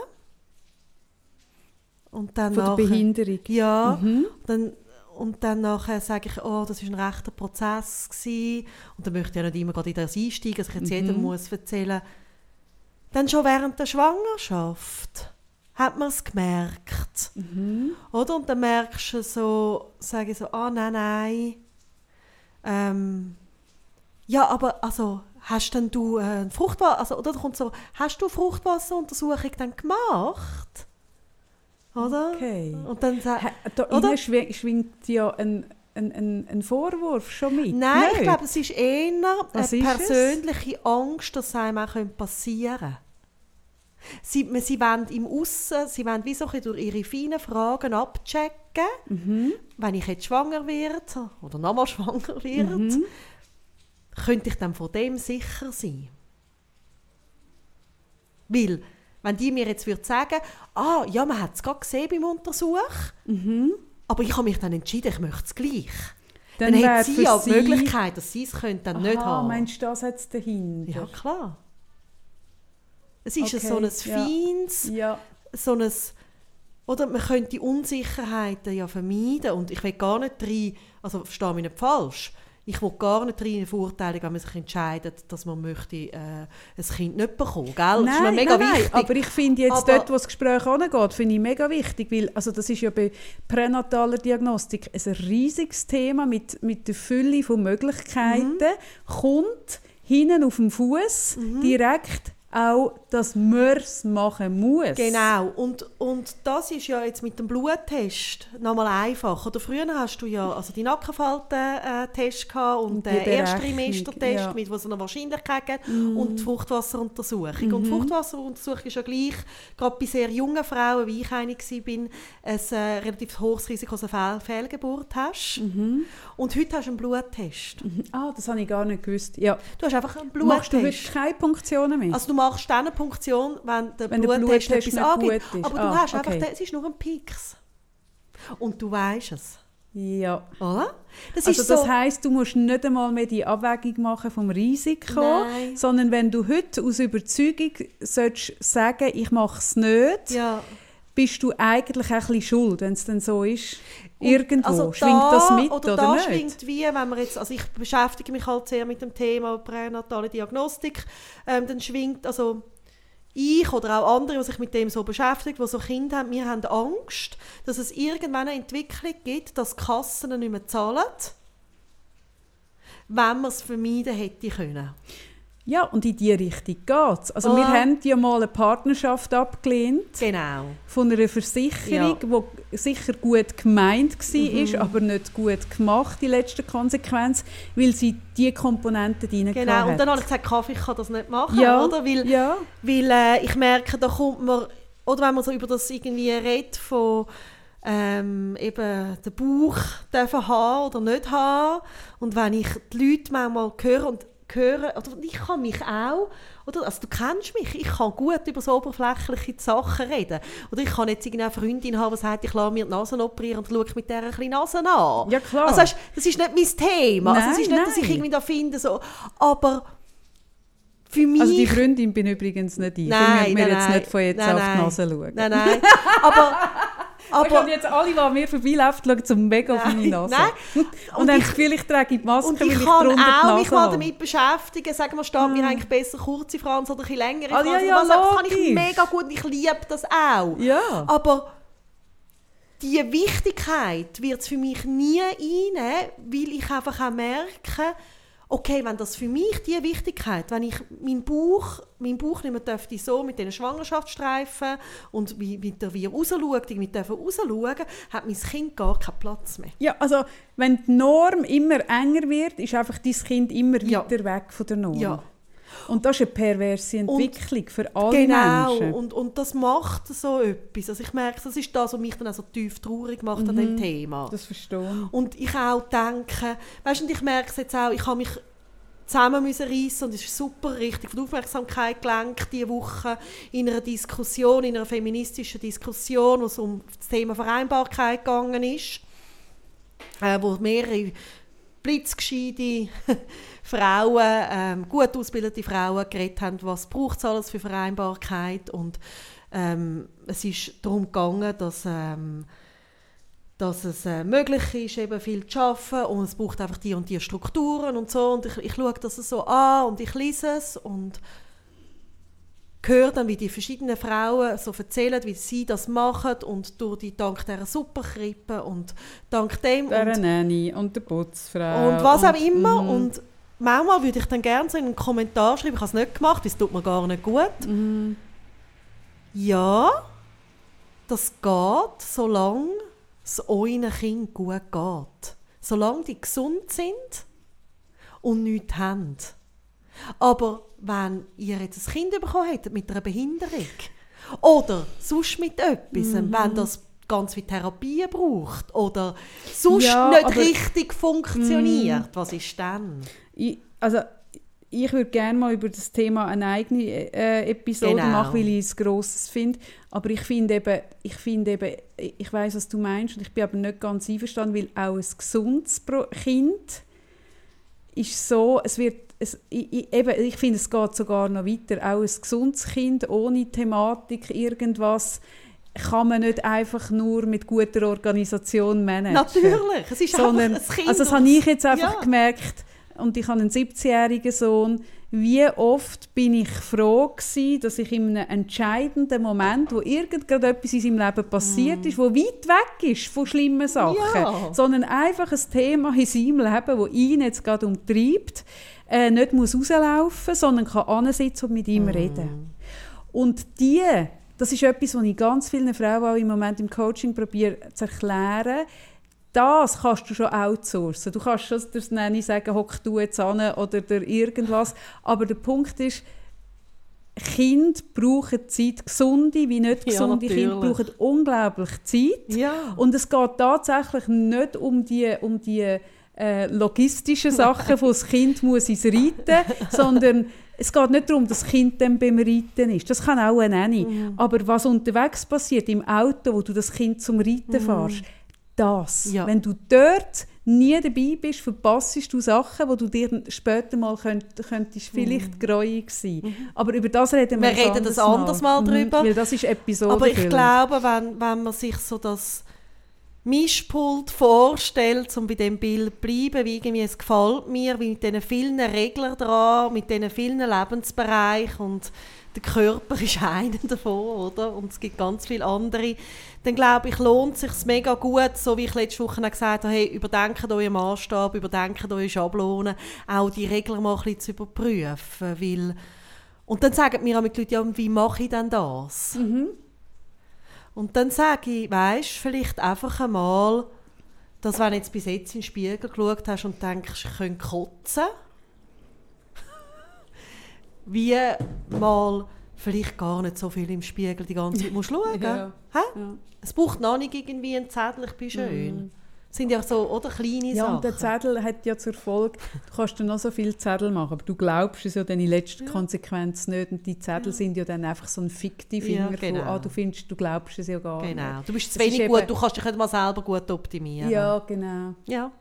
Und dann Von der nachher- Behinderung. Ja, Mhm. dann, und dann nachher sage ich, oh, das war ein rechter Prozess. Gewesen. Und dann möchte ich ja nicht immer gerade in das einsteigen, dass ich jetzt Mhm. jedem muss erzählen Dann schon während der Schwangerschaft hat man es gemerkt. Mhm. Oder? Und dann merkst du so, sage ich so, ah, nein, nein. Ähm, ja, aber also, hast denn du äh, Fruchtwasser, also, oder kommt so, hast du Fruchtwasseruntersuchung dann gemacht? Oder? Okay. Und dann sa- Ha- Da Oder? innen schwingt, ja ein, ein, ein, ein Vorwurf schon mit. Nein, ich Nicht? glaube, es ist eher Was eine es? persönliche Angst, dass es einem auch passieren könnte. Sie, sie wollen im Aussen, sie wollen wie so durch ihre feinen Fragen abchecken, Mhm. wenn ich jetzt schwanger werde oder nochmal schwanger werde, Mhm. könnte ich dann von dem sicher sein. Weil, wenn die mir jetzt würde sagen, ah, ja, man hat es gerade gesehen beim Untersuch, Mhm. aber ich habe mich dann entschieden, ich möchte es gleich. Dann Dann, hat sie ja die Möglichkeit, dass sie es dann nicht Aha, haben. meinst du, das hat es dahinter? Ja, klar. Es ist Okay, so ein feines, Ja. so ein, oder man könnte die Unsicherheiten ja vermeiden und ich will gar nicht rein, also verstehe mich nicht falsch, ich will gar nicht rein Verurteilung, wenn man sich entscheidet, dass man möchte äh, ein Kind nicht bekommen, gell? das ist mir Nein, mega nein, nein, wichtig. aber ich finde jetzt Aber- dort, wo das Gespräch angeht, finde ich mega wichtig, weil also das ist ja bei pränataler Diagnostik ein riesiges Thema mit, mit der Fülle von Möglichkeiten, Mhm. kommt hinten auf dem Fuß direkt auch, dass man es machen muss. Genau, und, und das ist ja jetzt mit dem Bluttest nochmal einfach. Oder früher hast du ja also die Nackenfalten-Test gehabt und, den Ersttrimestertest, ja. mit wo es eine Wahrscheinlichkeit gibt und die Fruchtwasseruntersuchung. Und die Fruchtwasseruntersuchung ist ja gleich, gerade bei sehr jungen Frauen, wie ich eine war, ein äh, relativ hohes Risiko, dass eine Fehl Fehlgeburt hast. Und heute hast du einen Bluttest. Ah, das habe ich gar nicht gewusst. Ja. Du hast einfach einen Bluttest. Machst du heute keine Punktionen mehr? Also machst dann eine Punktion, wenn der Wenn Bluttest Bluttest etwas ist. Aber du Ah, hast einfach, okay. den- es ist nur ein Pix. Und du weißt es, ja. oder? Das Also das so, heisst, du musst nicht einmal mehr die Abwägung machen vom Risiko, Nein. sondern wenn du heute aus Überzeugung sollst sagen, ich mache es nicht, ja. Bist du eigentlich auch ein bisschen schuld, wenn es dann so ist. Irgendwo. also Schwingt da, das mit oder, oder, da nicht? schwingt wie, wenn man jetzt, also ich beschäftige mich halt sehr mit dem Thema pränatale Diagnostik, ähm, dann schwingt, also ich oder auch andere, die sich mit dem so beschäftigen, die so Kinder haben, wir haben Angst, dass es irgendwann eine Entwicklung gibt, dass die Kassen nicht mehr zahlen, wenn man es vermeiden hätte können. Ja, und in diese Richtung geht es. Also wir Ah. haben ja mal eine Partnerschaft abgelehnt Genau. von einer Versicherung, die sicher gut gemeint Mhm. war, aber nicht gut gemacht, die letzte Konsequenz, weil sie diese Komponenten drin Genau, und dann habe ich gesagt, Kaffee, ich kann das nicht machen, ja, oder? Weil, ja. weil äh, ich merke, da kommt man, oder wenn man so über das irgendwie redet, von ähm, eben den Bauch dürfen haben oder nicht haben, und wenn ich die Leute manchmal höre und höre, oder ich kann mich auch, oder, also du kennst mich, ich kann gut über so oberflächliche Sachen reden. Oder ich kann jetzt irgendeine Freundin haben, die sagt, ich lasse mir die Nase operieren und schaue mit dieser ein bisschen Nase an. Ja, klar. Also weißt, das ist nicht mein Thema. also es Nein, ist nicht, dass ich nein. irgendwie da finde, so, aber für mich... Also die Freundin bin übrigens nicht ich. Nein, ich mir nein, jetzt nein. nicht von jetzt Nein, auf die nein. Nase schauen. Nein, nein. Aber, Aber aber jetzt alle, die an mir vorbeilaufen, schauen zum mega auf meine Nase. nein. Und, Und haben ich- das Gefühl, ich trage die Maske, und ich ich kann auch mich mal habe. damit beschäftigen. Sagen wir, steht mir eigentlich besser kurze Franz oder ein längere Ah, Franz. ja, Und ja, was, das kann ich mega gut ich liebe das auch. Ja. Aber die Wichtigkeit wird es für mich nie einnehmen, weil ich einfach auch merke, okay, wenn das für mich die Wichtigkeit, wenn ich meinen Bauch, mein Bauch nicht mehr dürfte so mit diesen Schwangerschaftsstreifen und wie, wie der wie er rausschaut, irgendwie dürfen rausschauen, hat mein Kind gar keinen Platz mehr. Ja, also wenn die Norm immer enger wird, ist einfach dein Kind immer Ja. weiter weg von der Norm. Ja. Und das ist eine perverse Entwicklung für alle Genau, Menschen. und, und das macht so etwas. Also ich merke, das ist das, was mich dann auch so tief traurig macht an dem Thema. Das verstehe ich. Und ich auch denke, weißt du, und ich merke es jetzt auch, ich habe mich zusammen müssen reissen und es ist super richtig von Aufmerksamkeit gelenkt diese Woche in einer Diskussion, in einer feministischen Diskussion, wo es um das Thema Vereinbarkeit gegangen ist, äh, wo mehrere blitzgescheite Frauen, ähm, gut ausgebildete Frauen geredet haben, was braucht es alles für Vereinbarkeit. Und ähm, es ist darum gegangen, dass ähm, dass es äh, möglich ist, eben viel zu arbeiten. Und es braucht einfach die und die Strukturen und so. Und ich, ich schaue das so an und ich lese es. Und höre dann, wie die verschiedenen Frauen so erzählen, wie sie das machen und durch die, dank dieser Superkrippe und dank dem Der und, Nanny und der Putzfrau. und was auch immer. mhm. Und manchmal würde ich dann gerne so in einen Kommentar schreiben, ich habe es nicht gemacht, es tut mir gar nicht gut. Mhm. Ja, das geht, solange es euren Kindern gut geht. Solange die gesund sind und nichts haben. Aber wenn ihr jetzt ein Kind bekommen hättet mit einer Behinderung oder sonst mit etwas, Mhm. wenn das ganz viel Therapie braucht oder sonst Ja, nicht richtig funktioniert, was ist dann? Ich, also, ich würde gerne mal über das Thema eine eigene äh, Episode Genau. machen, weil ich es grosses finde. Aber ich finde eben, ich finde eben, ich weiß, was du meinst, und ich bin aber nicht ganz einverstanden, weil auch ein gesundes Kind ist so, es wird, es, ich, eben, ich finde, es geht sogar noch weiter. Auch ein gesundes Kind ohne Thematik, irgendwas, kann man nicht einfach nur mit guter Organisation managen. Natürlich, es ist Sondern, einfach ein Kind. also das habe ich jetzt einfach Ja. gemerkt, und ich habe einen 17-jährigen Sohn, wie oft bin ich froh gewesen, dass ich in einem entscheidenden Moment, wo irgend gerade etwas in seinem Leben passiert ist, wo weit weg ist von schlimmen Sachen, Mm. Ja. sondern einfach ein Thema in seinem Leben, wo ihn jetzt gerade umtreibt, äh, nicht muss rauslaufen muss, sondern kann ansitzen und mit ihm reden. Und die, das ist etwas, was ich ganz vielen Frauen auch im Moment im Coaching probiere zu erklären, das kannst du schon outsourcen. Du kannst schon das Nanny sagen, hock du jetzt an oder der irgendwas. Aber der Punkt ist, Kinder brauchen Zeit, gesunde wie nicht Ja, gesunde Kinder natürlich. brauchen unglaublich Zeit. Ja. Und es geht tatsächlich nicht um die, um die äh, logistischen Sachen, wo das Kind muss ins Reiten sondern es geht nicht darum, dass das Kind dann beim Reiten ist. Das kann auch eine Nanny. Mhm. Aber was unterwegs passiert, im Auto, wo du das Kind zum Reiten fährst, das. Mhm. Ja. Wenn du dort nie dabei bist, verpasst du Sachen, wo du dir später mal könnt, könntest vielleicht greuig sein. Aber über das reden wir Mhm. Wir reden das anderes anderes Mal Mhm, drüber. Weil das ist Episode Aber ich glaube, wenn, wenn man sich so das Mischpult vorstellt, um bei dem Bild zu bleiben, wie irgendwie es gefällt mir, wie mit diesen vielen Reglern dran, mit diesen vielen Lebensbereichen und der Körper ist einer davon, oder? Und es gibt ganz viele andere. Dann glaube ich, lohnt es sich mega gut, so wie ich letzte Woche gesagt habe, hey, überdenkt euren Maßstab, überdenkt eure Schablonen, auch die Regler mal ein zu überprüfen, weil und dann sagen mir auch die Leute, ja, wie mache ich denn das? Und dann sage ich, weisst, vielleicht einfach einmal, dass wenn du jetzt bis jetzt in den Spiegel geschaut hast und denkst, ich könnte kotzen, wie mal vielleicht gar nicht so viel im Spiegel die ganze Zeit musst schauen. Ja. Ja. Es braucht noch nicht irgendwie einen Zettel, ich bin schön. Das sind ja so, oder, kleine Ja, Sachen. und der Zettel hat ja zur Folge, du kannst dann noch so viele Zettel machen, aber du glaubst es ja dann in letzter Konsequenz nicht. Und die Zettel sind ja dann einfach so ein Fiktivfinger Ja, genau. von, ah, du findest, du glaubst es ja gar Genau. nicht. Du bist zu wenig gut, eben- du kannst dich nicht mal selber gut optimieren. Ja, genau. ja.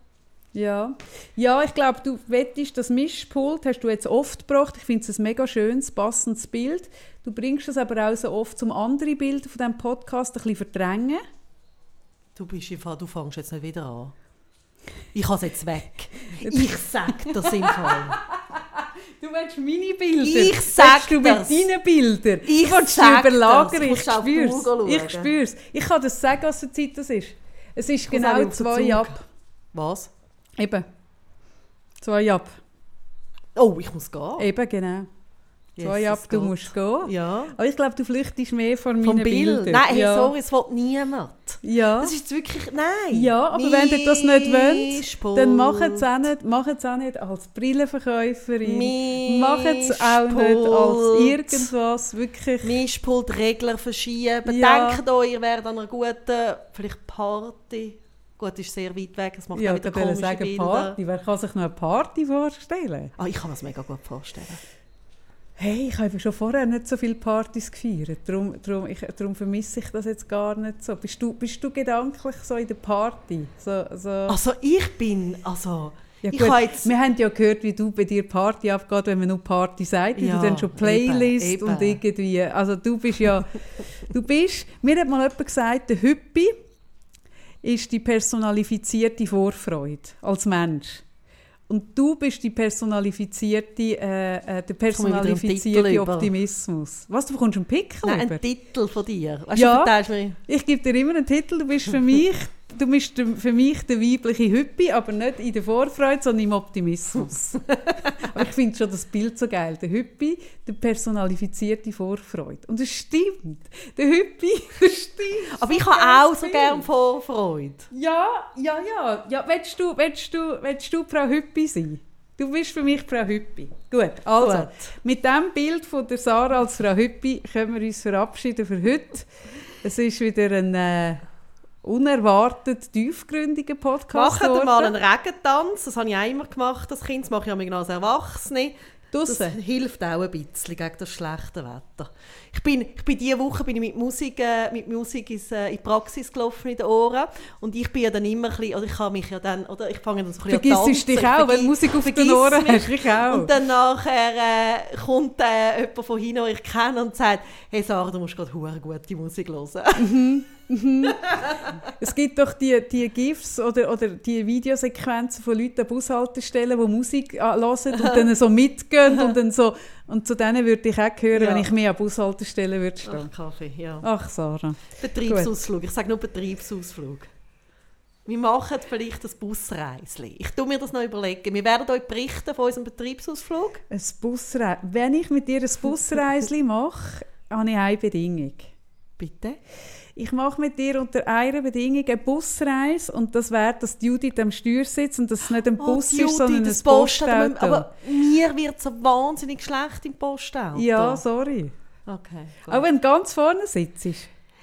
Ja, ja ich glaube, du wettest, das Mischpult hast du jetzt oft gebracht. Ich finde es ein mega schönes, passendes Bild. Du bringst es aber auch so oft zum anderen Bild von diesem Podcast ein bisschen verdrängen. Du bist im Fall, du fängst jetzt nicht wieder an. Ich habe es jetzt weg. Ich sag das im Fall. Du willst meine Bilder. Ich sag du das. mit deinen Bildern. Ich du willst sag überlagern. Ich. Uhr schauen. Ich spür's. Ich kann das sagen, was für Zeit das ist. Es ist auch genau zwei ab. Was? Eben. Zwei ab. Oh, ich muss gehen. Eben, genau. Zwei ab, du musst gehen. Ja. Aber ich glaube, du flüchtest mehr von meinen Vom Bild. Bildern. Nein, hey, ja. sorry, es will niemand. Ja. Das ist wirklich, nein. Ja, aber wenn ihr das nicht wollt, Mischpult. dann macht es auch nicht, auch nicht als Brillenverkäuferin. Macht es auch nicht als irgendwas. Wirklich. Mischpult, Regler verschieben. Ja. Denkt euch, ihr werdet an einer guten, vielleicht Party. Gut, ist sehr weit weg, es macht Ja, auch wieder komische sagen Bilder. Party. Wer kann sich noch eine Party vorstellen? Ah, ich kann mir das mega gut vorstellen. Hey, ich habe schon vorher nicht so viele Partys gefeiert. Darum, darum, ich, darum vermisse ich das jetzt gar nicht so. Bist du, bist du gedanklich so in der Party? So, so. Also ich bin, also... Ja, ich habe jetzt... Wir haben ja gehört, wie du bei dir Party abgeht, wenn man nur Party sagt, Ja, du dann schon Playlist eben, und eben. irgendwie, also du bist ja, du bist, mir hat mal jemand gesagt, der Hüppi ist die personalifizierte Vorfreude als Mensch. Und du bist die personalifizierte, äh, äh, der einen personalifizierte. Optimismus. Was, du bekommst einen Pickel Nein, über? ein Titel von dir. Weißt Ja. Ich gebe dir immer einen Titel, du bist für mich, du bist für mich der weibliche Hüppi, aber nicht in der Vorfreude, sondern im Optimismus. aber ich finde schon das Bild so geil. Der Hüppi, der personalifizierte Vorfreude. Und es stimmt. Der Hüppi, das stimmt. Aber ich habe auch so gerne Vorfreude. Ja, ja, ja. ja willst, du, willst, du, willst du Frau Hüppi sein? Du bist für mich Frau Hüppi. Gut, also Gut. mit dem Bild von der Sarah als Frau Hüppi können wir uns verabschieden für heute. Es ist wieder ein äh, unerwartet tiefgründiger Podcast Machen wir mal einen Regentanz. Das habe ich auch immer gemacht als Kind. Das mache ich auch als Erwachsene. Das Draussen? hilft auch ein bisschen gegen das schlechte Wetter. Ich bin, ich bin diese Woche bin ich mit Musik, äh, mit Musik ins, äh, in die Praxis gelaufen in den Ohren. Und ich bin ja dann immer ein bisschen, oder ich kann mich ja dann, oder ich fange dann so ein bisschen an Vergiss tanzen. dich auch, wenn Musik auf den Ohren mich. hast. Ich auch. Und dann nachher äh, kommt äh, jemand von hinten, den ich kenne, und sagt, hey Sarah, du musst gerade hure gute Musik hören. Es gibt doch die, die GIFs oder, oder die Videosequenzen von Leuten an Bushaltestellen, die Musik hören und dann so mitgehen und dann so und zu denen würde ich auch hören, Ja. wenn ich mehr an Bushaltestellen würde stehen. Ach, Kaffee, ja. Ach, Sarah. Betriebsausflug. Ich sage nur Betriebsausflug. wir machen vielleicht ein Busreisli. Ich tue mir das noch überlegen. Wir werden euch berichten von unserem Betriebsausflug. Ein Busre Wenn ich mit dir ein Busreisli mache, habe ich eine Bedingung. Bitte? Ich mache mit dir unter einer Bedingung eine Busreise und das wäre, dass Judith am Steuer sitzt und dass es nicht ein Bus Judith, ist, sondern ein. Postauto. Aber mir wird so wahnsinnig schlecht im Postauto. ja, sorry. Okay, gut. Auch wenn du ganz vorne sitzt.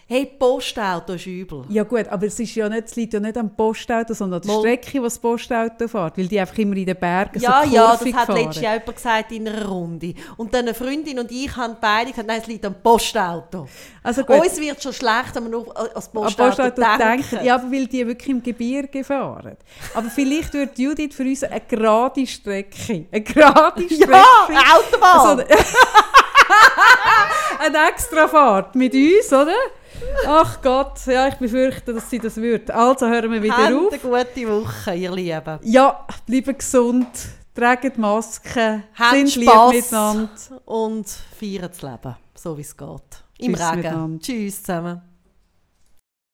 Hey, Postauto ist übel. Ja gut, aber es, ist ja nicht, es liegt ja nicht am Postauto, sondern an der. Strecke, wo das Postauto fährt, weil die einfach immer in den Bergen Ja, so ja, das hat letztes Jahr jemand gesagt in einer Runde. Und dann eine Freundin und ich haben beide gesagt, nein, es liegt am Postauto. Also gut, Uns wird schon schlecht, wenn wir nur an das an Postauto, Postauto denken. denken. Ja, aber weil die wirklich im Gebirge fahren. Aber vielleicht wird Judith für uns eine gerade Strecke. Eine gerade Strecke. Ja, Autobahn! Also, eine extra Fahrt mit uns, oder? Ach Gott, ja, ich befürchte, dass sie das wird. Also hören wir wieder Habt auf. eine gute Woche, ihr Lieben. Ja, bleiben gesund, tragen Masken, Habt sind Spass miteinander. und feiern das Leben, so wie es geht. Im Tschüss Regen. miteinander. Tschüss zusammen.